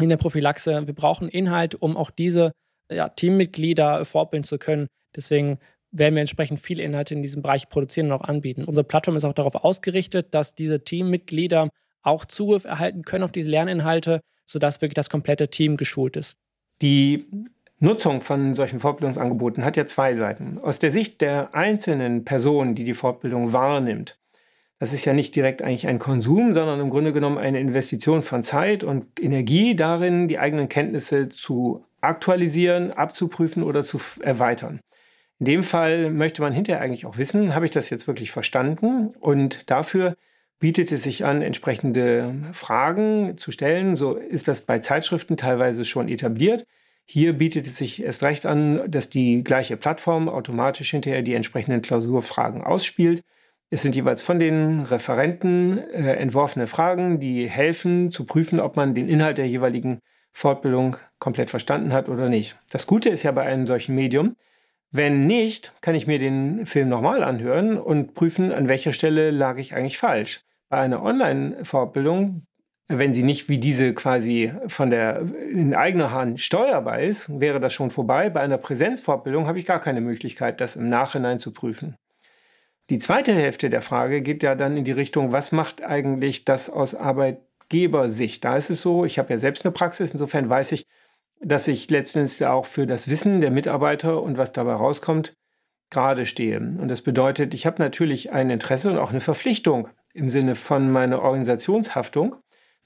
in der Prophylaxe. Wir brauchen Inhalt, um auch diese ja, Teammitglieder fortbilden zu können. Deswegen werden wir entsprechend viele Inhalte in diesem Bereich produzieren und auch anbieten. Unsere Plattform ist auch darauf ausgerichtet, dass diese Teammitglieder auch Zugriff erhalten können auf diese Lerninhalte, sodass wirklich das komplette Team geschult ist. Die Nutzung von solchen Fortbildungsangeboten hat ja zwei Seiten. Aus der Sicht der einzelnen Person, die die Fortbildung wahrnimmt, das ist ja nicht direkt eigentlich ein Konsum, sondern im Grunde genommen eine Investition von Zeit und Energie darin, die eigenen Kenntnisse zu aktualisieren, abzuprüfen oder zu erweitern. In dem Fall möchte man hinterher eigentlich auch wissen, habe ich das jetzt wirklich verstanden? Und dafür bietet es sich an, entsprechende Fragen zu stellen. So ist das bei Zeitschriften teilweise schon etabliert. Hier bietet es sich erst recht an, dass die gleiche Plattform automatisch hinterher die entsprechenden Klausurfragen ausspielt. Es sind jeweils von den Referenten äh, entworfene Fragen, die helfen zu prüfen, ob man den Inhalt der jeweiligen Fortbildung komplett verstanden hat oder nicht. Das Gute ist ja bei einem solchen Medium, wenn nicht, kann ich mir den Film nochmal anhören und prüfen, an welcher Stelle lag ich eigentlich falsch. Bei einer Online-Fortbildung wenn sie nicht wie diese quasi von der in eigener Hand steuerbar ist, wäre das schon vorbei. Bei einer Präsenzfortbildung habe ich gar keine Möglichkeit, das im Nachhinein zu prüfen. Die zweite Hälfte der Frage geht ja dann in die Richtung, was macht eigentlich das aus Arbeitgebersicht? Da ist es so, ich habe ja selbst eine Praxis, insofern weiß ich, dass ich letztendlich auch für das Wissen der Mitarbeiter und was dabei rauskommt, gerade stehe. Und das bedeutet, ich habe natürlich ein Interesse und auch eine Verpflichtung im Sinne von meiner Organisationshaftung,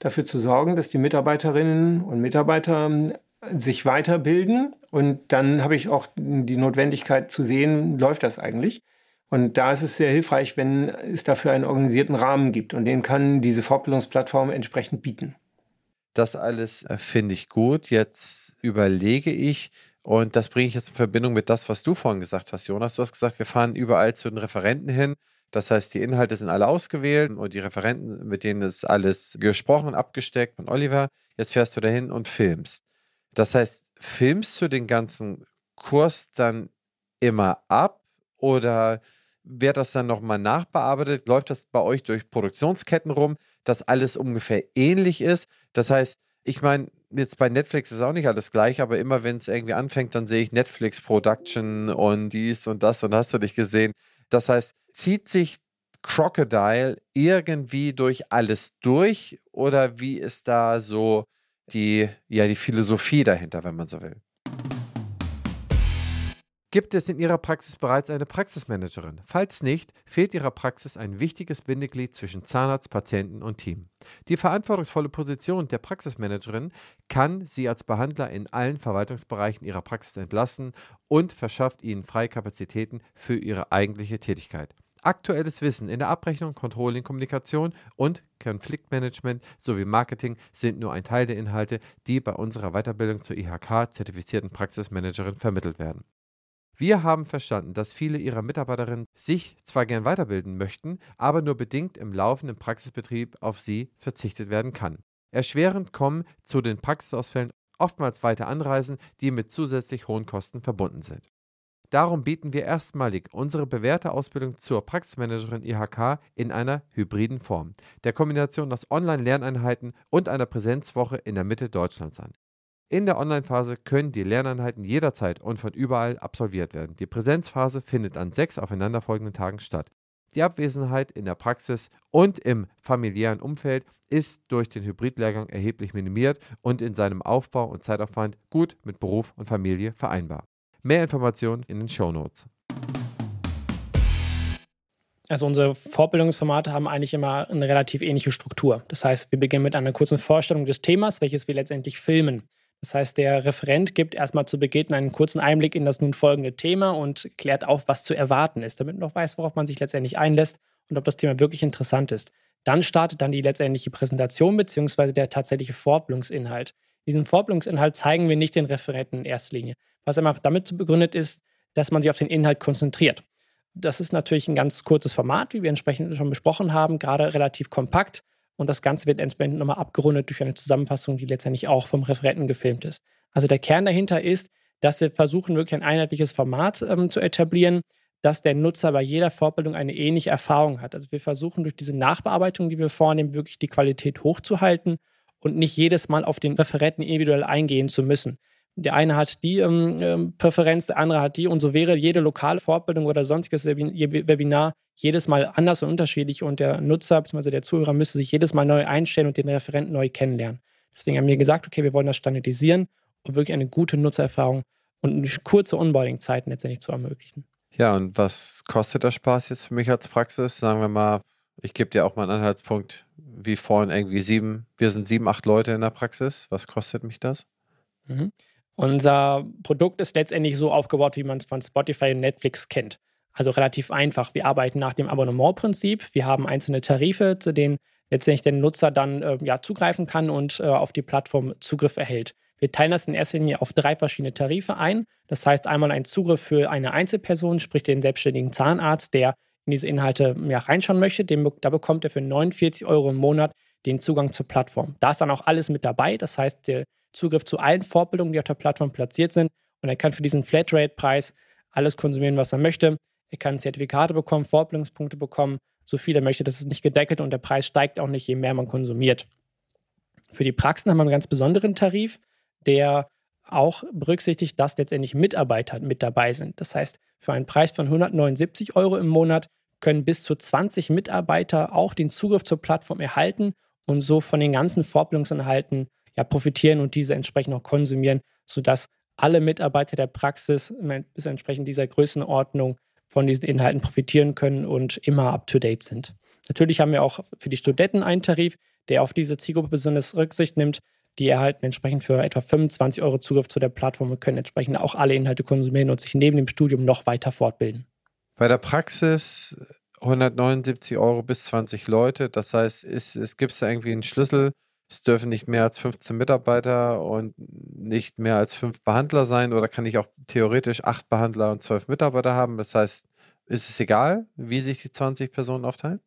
dafür zu sorgen, dass die Mitarbeiterinnen und Mitarbeiter ähm, sich weiterbilden. Und dann habe ich auch die Notwendigkeit zu sehen, läuft das eigentlich. Und da ist es sehr hilfreich, wenn es dafür einen organisierten Rahmen gibt. Und den kann diese Fortbildungsplattform entsprechend bieten. Das alles äh, finde ich gut. Jetzt überlege ich, und das bringe ich jetzt in Verbindung mit das, was du vorhin gesagt hast, Jonas. Du hast gesagt, wir fahren überall zu den Referenten hin das heißt, die Inhalte sind alle ausgewählt und die Referenten, mit denen ist alles gesprochen, abgesteckt von Oliver. Jetzt fährst du dahin und filmst. Das heißt, filmst du den ganzen Kurs dann immer ab oder wird das dann nochmal nachbearbeitet? Läuft das bei euch durch Produktionsketten rum, dass alles ungefähr ähnlich ist? Das heißt, ich meine, jetzt bei Netflix ist auch nicht alles gleich, aber immer wenn es irgendwie anfängt, dann sehe ich Netflix Production und dies und das und hast du dich gesehen. Das heißt, zieht sich Crocodile irgendwie durch alles durch oder wie ist da so die, ja, die Philosophie dahinter, wenn man so will? Gibt es in Ihrer Praxis bereits eine Praxismanagerin? Falls nicht, fehlt Ihrer Praxis ein wichtiges Bindeglied zwischen Zahnarzt, Patienten und Team. Die verantwortungsvolle Position der Praxismanagerin kann Sie als Behandler in allen Verwaltungsbereichen Ihrer Praxis entlassen und verschafft Ihnen freie Kapazitäten für Ihre eigentliche Tätigkeit. Aktuelles Wissen in der Abrechnung, Controlling, Kommunikation und Konfliktmanagement sowie Marketing sind nur ein Teil der Inhalte, die bei unserer Weiterbildung zur IHK-zertifizierten Praxismanagerin vermittelt werden. Wir haben verstanden, dass viele Ihrer Mitarbeiterinnen sich zwar gern weiterbilden möchten, aber nur bedingt im laufenden Praxisbetrieb auf sie verzichtet werden kann. Erschwerend kommen zu den Praxisausfällen oftmals weite Anreisen, die mit zusätzlich hohen Kosten verbunden sind. Darum bieten wir erstmalig unsere bewährte Ausbildung zur Praxismanagerin IHK in einer hybriden Form, der Kombination aus Online-Lerneinheiten und einer Präsenzwoche in der Mitte Deutschlands an. In der Online-Phase können die Lerneinheiten jederzeit und von überall absolviert werden. Die Präsenzphase findet an sechs aufeinanderfolgenden Tagen statt. Die Abwesenheit in der Praxis und im familiären Umfeld ist durch den Hybridlehrgang erheblich minimiert und in seinem Aufbau und Zeitaufwand gut mit Beruf und Familie vereinbar. Mehr Informationen in den Show Notes. Also unsere Vorbildungsformate haben eigentlich immer eine relativ ähnliche Struktur. Das heißt, wir beginnen mit einer kurzen Vorstellung des Themas, welches wir letztendlich filmen. Das heißt, der Referent gibt erstmal zu Beginn einen kurzen Einblick in das nun folgende Thema und klärt auf, was zu erwarten ist, damit man auch weiß, worauf man sich letztendlich einlässt und ob das Thema wirklich interessant ist. Dann startet dann die letztendliche Präsentation bzw. der tatsächliche Vorbildungsinhalt. Diesen Vorbildungsinhalt zeigen wir nicht den Referenten in erster Linie was einfach damit begründet ist, dass man sich auf den Inhalt konzentriert. Das ist natürlich ein ganz kurzes Format, wie wir entsprechend schon besprochen haben, gerade relativ kompakt. Und das Ganze wird entsprechend nochmal abgerundet durch eine Zusammenfassung, die letztendlich auch vom Referenten gefilmt ist. Also der Kern dahinter ist, dass wir versuchen, wirklich ein einheitliches Format ähm, zu etablieren, dass der Nutzer bei jeder Fortbildung eine ähnliche Erfahrung hat. Also wir versuchen durch diese Nachbearbeitung, die wir vornehmen, wirklich die Qualität hochzuhalten und nicht jedes Mal auf den Referenten individuell eingehen zu müssen. Der eine hat die ähm, ähm, Präferenz, der andere hat die. Und so wäre jede lokale Fortbildung oder sonstiges Webinar jedes Mal anders und unterschiedlich. Und der Nutzer bzw. der Zuhörer müsste sich jedes Mal neu einstellen und den Referenten neu kennenlernen. Deswegen haben wir gesagt, okay, wir wollen das standardisieren und wirklich eine gute Nutzererfahrung und eine kurze Onboarding-Zeiten letztendlich zu ermöglichen. Ja, und was kostet der Spaß jetzt für mich als Praxis? Sagen wir mal, ich gebe dir auch mal einen Anhaltspunkt, wie vorhin irgendwie sieben, wir sind sieben, acht Leute in der Praxis. Was kostet mich das? Mhm. Unser Produkt ist letztendlich so aufgebaut, wie man es von Spotify und Netflix kennt. Also relativ einfach. Wir arbeiten nach dem Abonnementprinzip. Wir haben einzelne Tarife, zu denen letztendlich der Nutzer dann äh, ja, zugreifen kann und äh, auf die Plattform Zugriff erhält. Wir teilen das in erster Linie auf drei verschiedene Tarife ein. Das heißt einmal ein Zugriff für eine Einzelperson, sprich den selbstständigen Zahnarzt, der in diese Inhalte ja, reinschauen möchte. Den, da bekommt er für 49 Euro im Monat den Zugang zur Plattform. Da ist dann auch alles mit dabei. Das heißt, der Zugriff zu allen Fortbildungen, die auf der Plattform platziert sind. Und er kann für diesen Flatrate-Preis alles konsumieren, was er möchte. Er kann Zertifikate bekommen, Fortbildungspunkte bekommen, so viel er möchte. Das ist nicht gedeckelt und der Preis steigt auch nicht, je mehr man konsumiert. Für die Praxen haben wir einen ganz besonderen Tarif, der auch berücksichtigt, dass letztendlich Mitarbeiter mit dabei sind. Das heißt, für einen Preis von 179 Euro im Monat können bis zu 20 Mitarbeiter auch den Zugriff zur Plattform erhalten und so von den ganzen Fortbildungsinhalten ja, profitieren und diese entsprechend auch konsumieren, sodass alle Mitarbeiter der Praxis bis entsprechend dieser Größenordnung von diesen Inhalten profitieren können und immer up-to-date sind. Natürlich haben wir auch für die Studenten einen Tarif, der auf diese Zielgruppe besonders Rücksicht nimmt. Die erhalten entsprechend für etwa 25 Euro Zugriff zu der Plattform und können entsprechend auch alle Inhalte konsumieren und sich neben dem Studium noch weiter fortbilden. Bei der Praxis 179 Euro bis 20 Leute, das heißt, es, es gibt da irgendwie einen Schlüssel, es dürfen nicht mehr als 15 Mitarbeiter und nicht mehr als fünf Behandler sein oder kann ich auch theoretisch acht Behandler und zwölf Mitarbeiter haben? Das heißt, ist es egal, wie sich die 20 Personen aufteilen?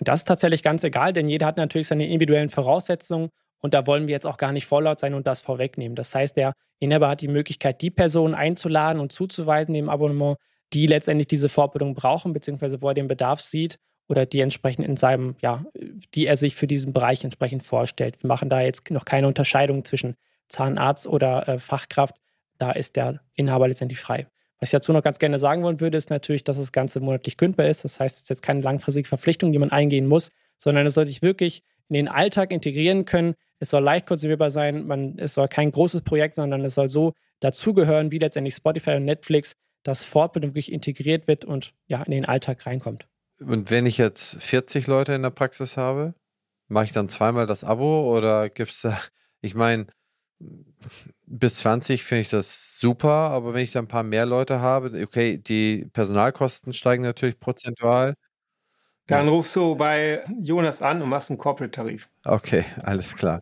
Das ist tatsächlich ganz egal, denn jeder hat natürlich seine individuellen Voraussetzungen und da wollen wir jetzt auch gar nicht vorlaut sein und das vorwegnehmen. Das heißt, der Inhaber hat die Möglichkeit, die Personen einzuladen und zuzuweisen im Abonnement, die letztendlich diese Fortbildung brauchen, beziehungsweise wo er den Bedarf sieht oder die entsprechend in seinem, ja, die er sich für diesen Bereich entsprechend vorstellt. Wir machen da jetzt noch keine Unterscheidung zwischen Zahnarzt oder äh, Fachkraft. Da ist der Inhaber letztendlich frei. Was ich dazu noch ganz gerne sagen wollen würde, ist natürlich, dass das Ganze monatlich kündbar ist. Das heißt, es ist jetzt keine langfristige Verpflichtung, die man eingehen muss, sondern es soll sich wirklich in den Alltag integrieren können. Es soll leicht konsumierbar sein. Man, es soll kein großes Projekt, sondern es soll so dazugehören, wie letztendlich Spotify und Netflix, dass Fortbildung wirklich integriert wird und ja in den Alltag reinkommt. Und wenn ich jetzt 40 Leute in der Praxis habe, mache ich dann zweimal das Abo oder gibt es da, ich meine, bis 20 finde ich das super, aber wenn ich da ein paar mehr Leute habe, okay, die Personalkosten steigen natürlich prozentual. Dann rufst du bei Jonas an und machst einen Corporate-Tarif. Okay, alles klar.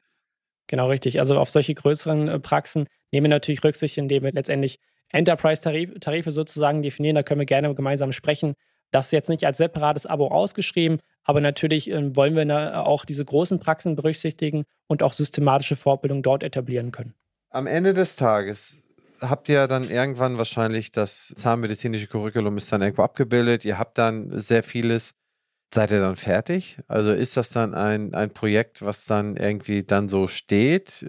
Genau richtig. Also auf solche größeren äh, Praxen nehmen wir natürlich Rücksicht, indem wir letztendlich Enterprise-Tarife sozusagen definieren. Da können wir gerne gemeinsam sprechen. Das jetzt nicht als separates Abo ausgeschrieben, aber natürlich äh, wollen wir auch diese großen Praxen berücksichtigen und auch systematische Fortbildung dort etablieren können. Am Ende des Tages habt ihr dann irgendwann wahrscheinlich das zahnmedizinische Curriculum ist dann irgendwo abgebildet. Ihr habt dann sehr vieles. Seid ihr dann fertig? Also ist das dann ein, ein Projekt, was dann irgendwie dann so steht?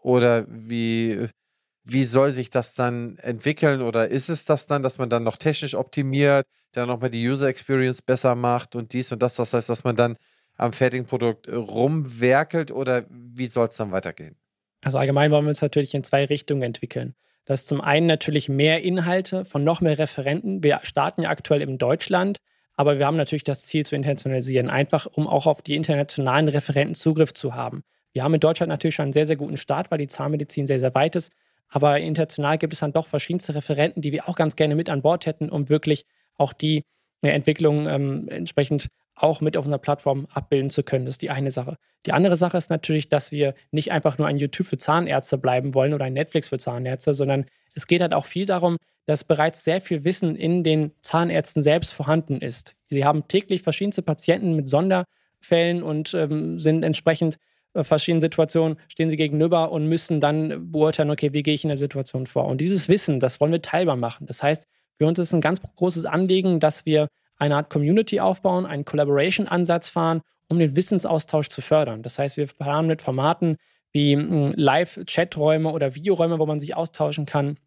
Oder wie, wie soll sich das dann entwickeln? Oder ist es das dann, dass man dann noch technisch optimiert, dann nochmal die User Experience besser macht und dies und das? Das heißt, dass man dann am fertigen Produkt rumwerkelt oder wie soll es dann weitergehen? Also allgemein wollen wir uns natürlich in zwei Richtungen entwickeln. Das ist zum einen natürlich mehr Inhalte von noch mehr Referenten. Wir starten ja aktuell in Deutschland, aber wir haben natürlich das Ziel zu internationalisieren, einfach um auch auf die internationalen Referenten Zugriff zu haben. Wir haben in Deutschland natürlich schon einen sehr, sehr guten Start, weil die Zahnmedizin sehr, sehr weit ist. Aber international gibt es dann doch verschiedenste Referenten, die wir auch ganz gerne mit an Bord hätten, um wirklich auch die äh, Entwicklung ähm, entsprechend auch mit auf unserer Plattform abbilden zu können. Das ist die eine Sache. Die andere Sache ist natürlich, dass wir nicht einfach nur ein YouTube für Zahnärzte bleiben wollen oder ein Netflix für Zahnärzte, sondern es geht halt auch viel darum, dass bereits sehr viel Wissen in den Zahnärzten selbst vorhanden ist. Sie haben täglich verschiedenste Patienten mit Sonderfällen und ähm, sind entsprechend verschiedenen Situationen stehen sie gegenüber und müssen dann beurteilen, okay, wie gehe ich in der Situation vor? Und dieses Wissen, das wollen wir teilbar machen. Das heißt, für uns ist ein ganz großes Anliegen, dass wir eine Art Community aufbauen, einen Collaboration-Ansatz fahren, um den Wissensaustausch zu fördern. Das heißt, wir planen mit Formaten wie hm, Live-Chaträume oder Videoräume, wo man sich austauschen kann,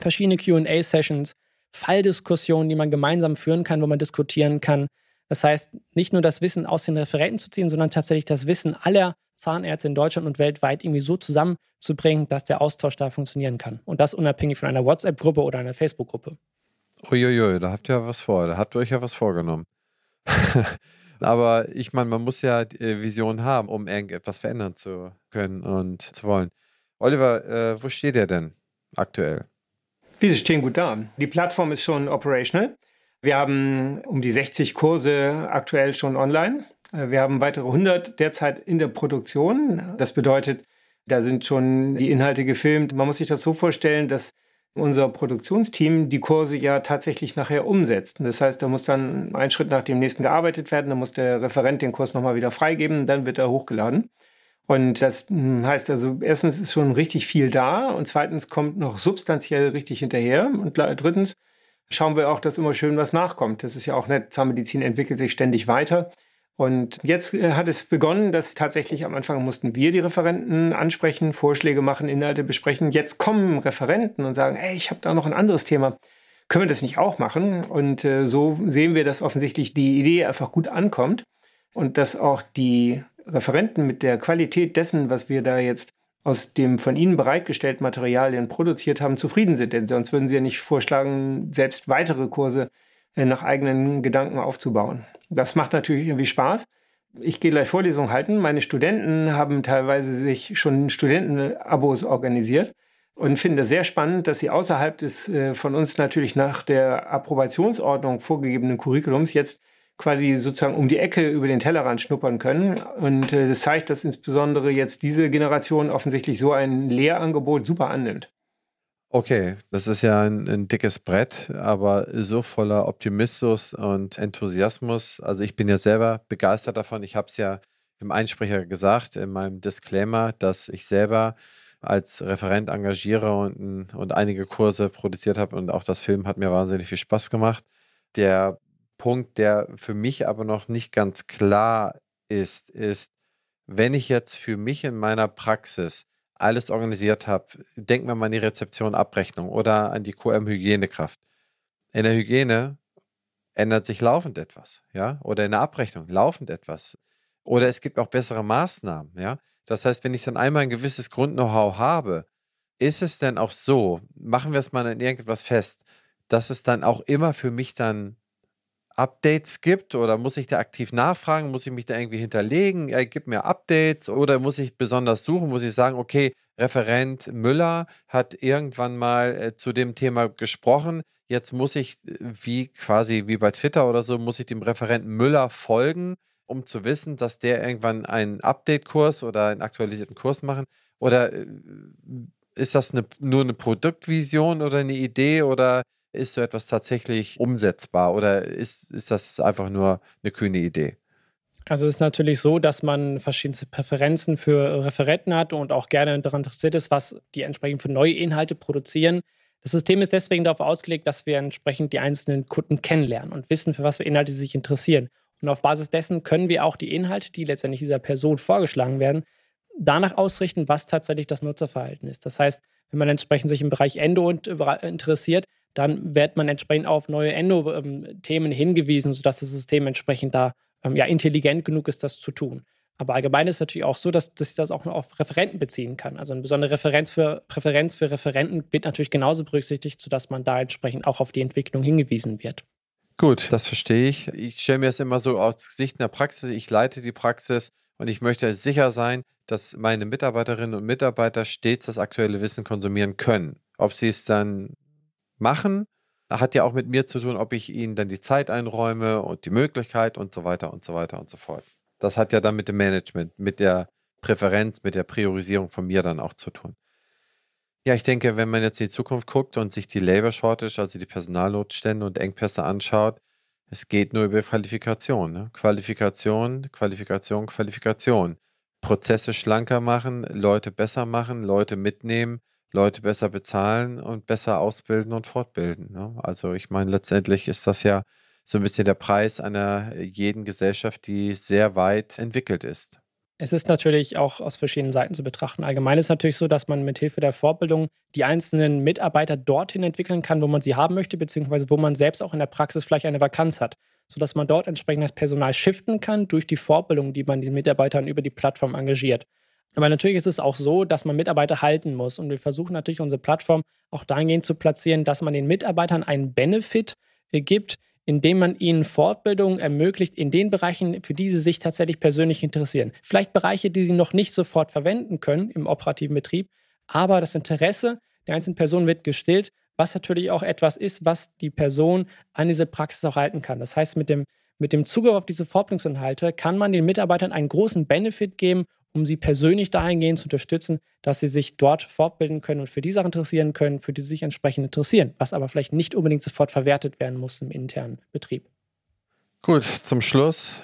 verschiedene QA-Sessions, Falldiskussionen, die man gemeinsam führen kann, wo man diskutieren kann. Das heißt, nicht nur das Wissen aus den Referenten zu ziehen, sondern tatsächlich das Wissen aller Zahnärzte in Deutschland und weltweit irgendwie so zusammenzubringen, dass der Austausch da funktionieren kann. Und das unabhängig von einer WhatsApp-Gruppe oder einer Facebook-Gruppe. Uiuiui, da habt ihr ja was vor, da habt ihr euch ja was vorgenommen. Aber ich meine, man muss ja äh, Vision haben, um irgendetwas verändern zu können und zu wollen. Oliver, äh, wo steht ihr denn aktuell? Wir stehen gut da. Die Plattform ist schon operational. Wir haben um die 60 Kurse aktuell schon online. Äh, wir haben weitere 100 derzeit in der Produktion. Das bedeutet, da sind schon die Inhalte gefilmt. Man muss sich das so vorstellen, dass unser Produktionsteam die Kurse ja tatsächlich nachher umsetzt. Das heißt, da muss dann ein Schritt nach dem nächsten gearbeitet werden, dann muss der Referent den Kurs nochmal wieder freigeben, dann wird er hochgeladen. Und das hm, heißt also, erstens ist schon richtig viel da und zweitens kommt noch substanziell richtig hinterher und drittens schauen wir auch, dass immer schön was nachkommt. Das ist ja auch nett. Zahnmedizin entwickelt sich ständig weiter. Und jetzt äh, hat es begonnen, dass tatsächlich am Anfang mussten wir die Referenten ansprechen, Vorschläge machen, Inhalte besprechen. Jetzt kommen Referenten und sagen, hey, ich habe da noch ein anderes Thema. Können wir das nicht auch machen? Und äh, so sehen wir, dass offensichtlich die Idee einfach gut ankommt und dass auch die Referenten mit der Qualität dessen, was wir da jetzt aus dem von ihnen bereitgestellten Materialien produziert haben, zufrieden sind. Denn sonst würden sie ja nicht vorschlagen, selbst weitere Kurse äh, nach eigenen Gedanken aufzubauen. Das macht natürlich irgendwie Spaß. Ich gehe gleich Vorlesungen halten. Meine Studenten haben teilweise sich schon Studentenabos organisiert und finden das sehr spannend, dass sie außerhalb des äh, von uns natürlich nach der Approbationsordnung vorgegebenen Curriculums jetzt quasi sozusagen um die Ecke über den Tellerrand schnuppern können. Und äh, das zeigt, dass insbesondere jetzt diese Generation offensichtlich so ein Lehrangebot super annimmt. Okay, das ist ja ein, ein, dickes Brett, aber so voller Optimismus und Enthusiasmus. Also ich bin ja selber begeistert davon. Ich habe es ja im Einsprecher gesagt, in meinem Disclaimer, dass ich selber als Referent engagiere und, und einige Kurse produziert habe und auch das Film hat mir wahnsinnig viel Spaß gemacht. Der Punkt, der für mich aber noch nicht ganz klar ist, ist, wenn ich jetzt für mich in meiner Praxis alles organisiert habe, denken wir mal an die Rezeption-Abrechnung oder an die QM-Hygienekraft. In der Hygiene ändert sich laufend etwas, ja, oder in der Abrechnung laufend etwas. Oder es gibt auch bessere Maßnahmen, ja. Das heißt, wenn ich dann einmal ein gewisses Grund-Know-how habe, ist es denn auch so, machen wir es mal in irgendetwas fest, dass es dann auch immer für mich dann Updates gibt oder muss ich da aktiv nachfragen? Muss ich mich da irgendwie hinterlegen? Er gibt mir Updates oder muss ich besonders suchen? Muss ich sagen, okay, Referent Müller hat irgendwann mal äh, zu dem Thema gesprochen. Jetzt muss ich, äh, wie quasi wie bei Twitter oder so, muss ich dem Referenten Müller folgen, um zu wissen, dass der irgendwann einen Update-Kurs oder einen aktualisierten Kurs machen? Oder äh, ist das eine, nur eine Produktvision oder eine Idee oder ist so etwas tatsächlich umsetzbar oder ist, ist das einfach nur eine kühne Idee? Also es ist natürlich so, dass man verschiedenste Präferenzen für Referenten hat und auch gerne daran interessiert ist, was die entsprechend für neue Inhalte produzieren. Das System ist deswegen darauf ausgelegt, dass wir entsprechend die einzelnen Kunden kennenlernen und wissen, für was für Inhalte sie sich interessieren. Und auf Basis dessen können wir auch die Inhalte, die letztendlich dieser Person vorgeschlagen werden, danach ausrichten, was tatsächlich das Nutzerverhalten ist. Das heißt, wenn man entsprechend sich im Bereich Endo interessiert, dann wird man entsprechend auf neue Endo-Themen hingewiesen, sodass das System entsprechend da ähm, ja, intelligent genug ist, das zu tun. Aber allgemein ist es natürlich auch so, dass, dass ich das auch noch auf Referenten beziehen kann. Also eine besondere Referenz für, Präferenz für Referenten wird natürlich genauso berücksichtigt, sodass man da entsprechend auch auf die Entwicklung hingewiesen wird. Gut, das verstehe ich. Ich stelle mir das immer so aus Sicht der Praxis. Ich leite die Praxis und ich möchte sicher sein, dass meine Mitarbeiterinnen und Mitarbeiter stets das aktuelle Wissen konsumieren können. Ob sie es dann machen, hat ja auch mit mir zu tun, ob ich ihnen dann die Zeit einräume und die Möglichkeit und so weiter und so weiter und so fort. Das hat ja dann mit dem Management, mit der Präferenz, mit der Priorisierung von mir dann auch zu tun. Ja, ich denke, wenn man jetzt in die Zukunft guckt und sich die Labor Shortage, also die Personalnotstände und Engpässe anschaut, es geht nur über Qualifikation. Ne? Qualifikation, Qualifikation, Qualifikation. Prozesse schlanker machen, Leute besser machen, Leute mitnehmen, Leute besser bezahlen und besser ausbilden und fortbilden. Ne? Also ich meine, letztendlich ist das ja so ein bisschen der Preis einer jeden Gesellschaft, die sehr weit entwickelt ist. Es ist natürlich auch aus verschiedenen Seiten zu betrachten. Allgemein ist es natürlich so, dass man mit Hilfe der Fortbildung die einzelnen Mitarbeiter dorthin entwickeln kann, wo man sie haben möchte, beziehungsweise wo man selbst auch in der Praxis vielleicht eine Vakanz hat, sodass man dort entsprechend das Personal shiften kann durch die Fortbildung, die man den Mitarbeitern über die Plattform engagiert. Aber natürlich ist es auch so, dass man Mitarbeiter halten muss. Und wir versuchen natürlich unsere Plattform auch dahingehend zu platzieren, dass man den Mitarbeitern einen Benefit äh, gibt, indem man ihnen Fortbildungen ermöglicht in den Bereichen, für die sie sich tatsächlich persönlich interessieren. Vielleicht Bereiche, die sie noch nicht sofort verwenden können im operativen Betrieb, aber das Interesse der einzelnen Person wird gestillt, was natürlich auch etwas ist, was die Person an diese Praxis auch halten kann. Das heißt, mit dem, mit dem Zugriff auf diese Fortbildungsinhalte kann man den Mitarbeitern einen großen Benefit geben um sie persönlich dahingehend zu unterstützen, dass sie sich dort fortbilden können und für die Sachen interessieren können, für die sie sich entsprechend interessieren, was aber vielleicht nicht unbedingt sofort verwertet werden muss im internen Betrieb. Gut, zum Schluss,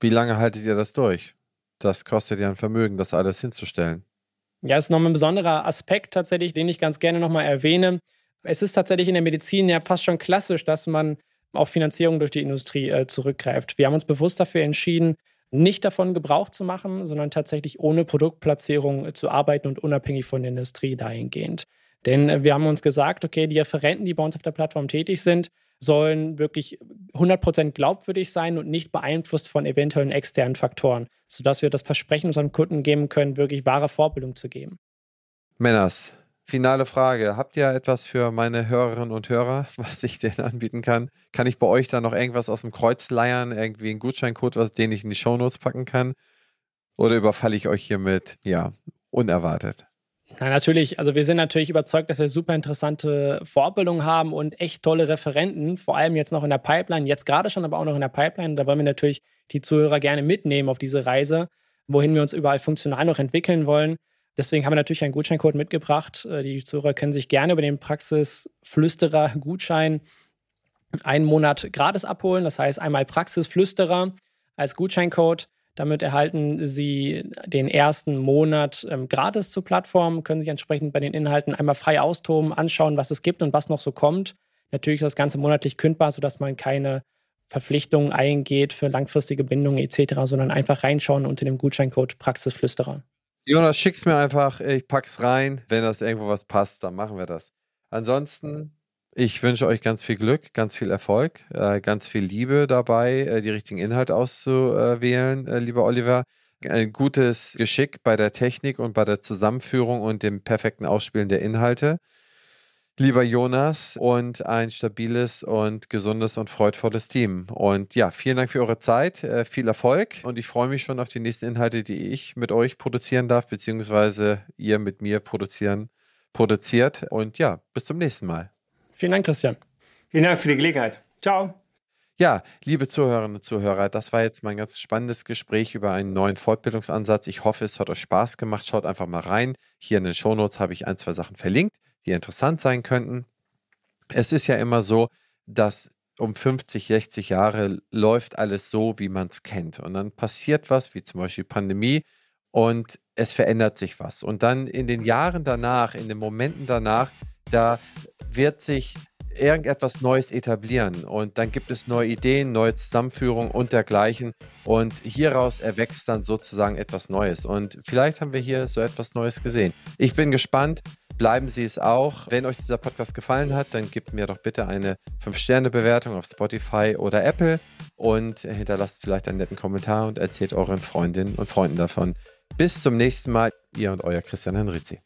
wie lange haltet ihr das durch? Das kostet ja ein Vermögen, das alles hinzustellen. Ja, das ist nochmal ein besonderer Aspekt tatsächlich, den ich ganz gerne nochmal erwähne. Es ist tatsächlich in der Medizin ja fast schon klassisch, dass man auf Finanzierung durch die Industrie äh, zurückgreift. Wir haben uns bewusst dafür entschieden, nicht davon Gebrauch zu machen, sondern tatsächlich ohne Produktplatzierung äh, zu arbeiten und unabhängig von der Industrie dahingehend. Denn äh, wir haben uns gesagt, okay, die Referenten, die bei uns auf der Plattform tätig sind, sollen wirklich 100% glaubwürdig sein und nicht beeinflusst von eventuellen externen Faktoren, sodass wir das Versprechen unseren Kunden geben können, wirklich wahre Vorbildung zu geben. Männers, finale Frage. Habt ihr etwas für meine Hörerinnen und Hörer, was ich denen anbieten kann? Kann ich bei euch da noch irgendwas aus dem Kreuz leiern? Irgendwie einen Gutscheincode, was, den ich in die Shownotes packen kann? Oder überfalle ich euch hiermit, ja, unerwartet? Na, natürlich. Also wir sind natürlich überzeugt, dass wir super interessante Vorbildungen haben und echt tolle Referenten, vor allem jetzt noch in der Pipeline, jetzt gerade schon, aber auch noch in der Pipeline. Da wollen wir natürlich die Zuhörer gerne mitnehmen auf diese Reise, wohin wir uns überall funktional noch entwickeln wollen. Deswegen haben wir natürlich einen Gutscheincode mitgebracht. Äh, die Zuhörer können sich gerne über den Praxisflüsterer-Gutschein einen Monat gratis abholen. Das heißt einmal Praxisflüsterer als Gutscheincode. Damit erhalten Sie den ersten Monat ähm, gratis zur Plattform, können sich entsprechend bei den Inhalten einmal frei austoben, anschauen, was es gibt und was noch so kommt. Natürlich ist das Ganze monatlich kündbar, sodass man keine Verpflichtungen eingeht für langfristige Bindungen etc., sondern einfach reinschauen unter dem Gutscheincode Praxisflüsterer. Jonas, schick's mir einfach, ich pack's rein. Wenn das irgendwo was passt, dann machen wir das. Ansonsten, ich wünsche euch ganz viel Glück, ganz viel Erfolg, äh, ganz viel Liebe dabei, äh, die richtigen Inhalte auszuwählen, äh, lieber Oliver. Ein gutes Geschick bei der Technik und bei der Zusammenführung und dem perfekten Ausspielen der Inhalte lieber Jonas, und ein stabiles und gesundes und freudvolles Team. Und ja, vielen Dank für eure Zeit, äh, viel Erfolg und ich freue mich schon auf die nächsten Inhalte, die ich mit euch produzieren darf, beziehungsweise ihr mit mir produzieren, produziert. Und ja, bis zum nächsten Mal. Vielen Dank, Christian. Vielen Dank für die Gelegenheit. Ciao. Ja, liebe Zuhörerinnen und Zuhörer, das war jetzt mein ganz spannendes Gespräch über einen neuen Fortbildungsansatz. Ich hoffe, es hat euch Spaß gemacht. Schaut einfach mal rein. Hier in den Shownotes habe ich ein, zwei Sachen verlinkt die interessant sein könnten. Es ist ja immer so, dass um 50, 60 Jahre läuft alles so, wie man es kennt. Und dann passiert was, wie zum Beispiel Pandemie, und es verändert sich was. Und dann in den Jahren danach, in den Momenten danach, da wird sich irgendetwas Neues etablieren und dann gibt es neue Ideen, neue Zusammenführungen und dergleichen und hieraus erwächst dann sozusagen etwas Neues und vielleicht haben wir hier so etwas Neues gesehen. Ich bin gespannt, bleiben Sie es auch. Wenn euch dieser Podcast gefallen hat, dann gebt mir doch bitte eine 5-Sterne-Bewertung auf Spotify oder Apple und hinterlasst vielleicht einen netten Kommentar und erzählt euren Freundinnen und Freunden davon. Bis zum nächsten Mal, ihr und euer Christian Henrizi.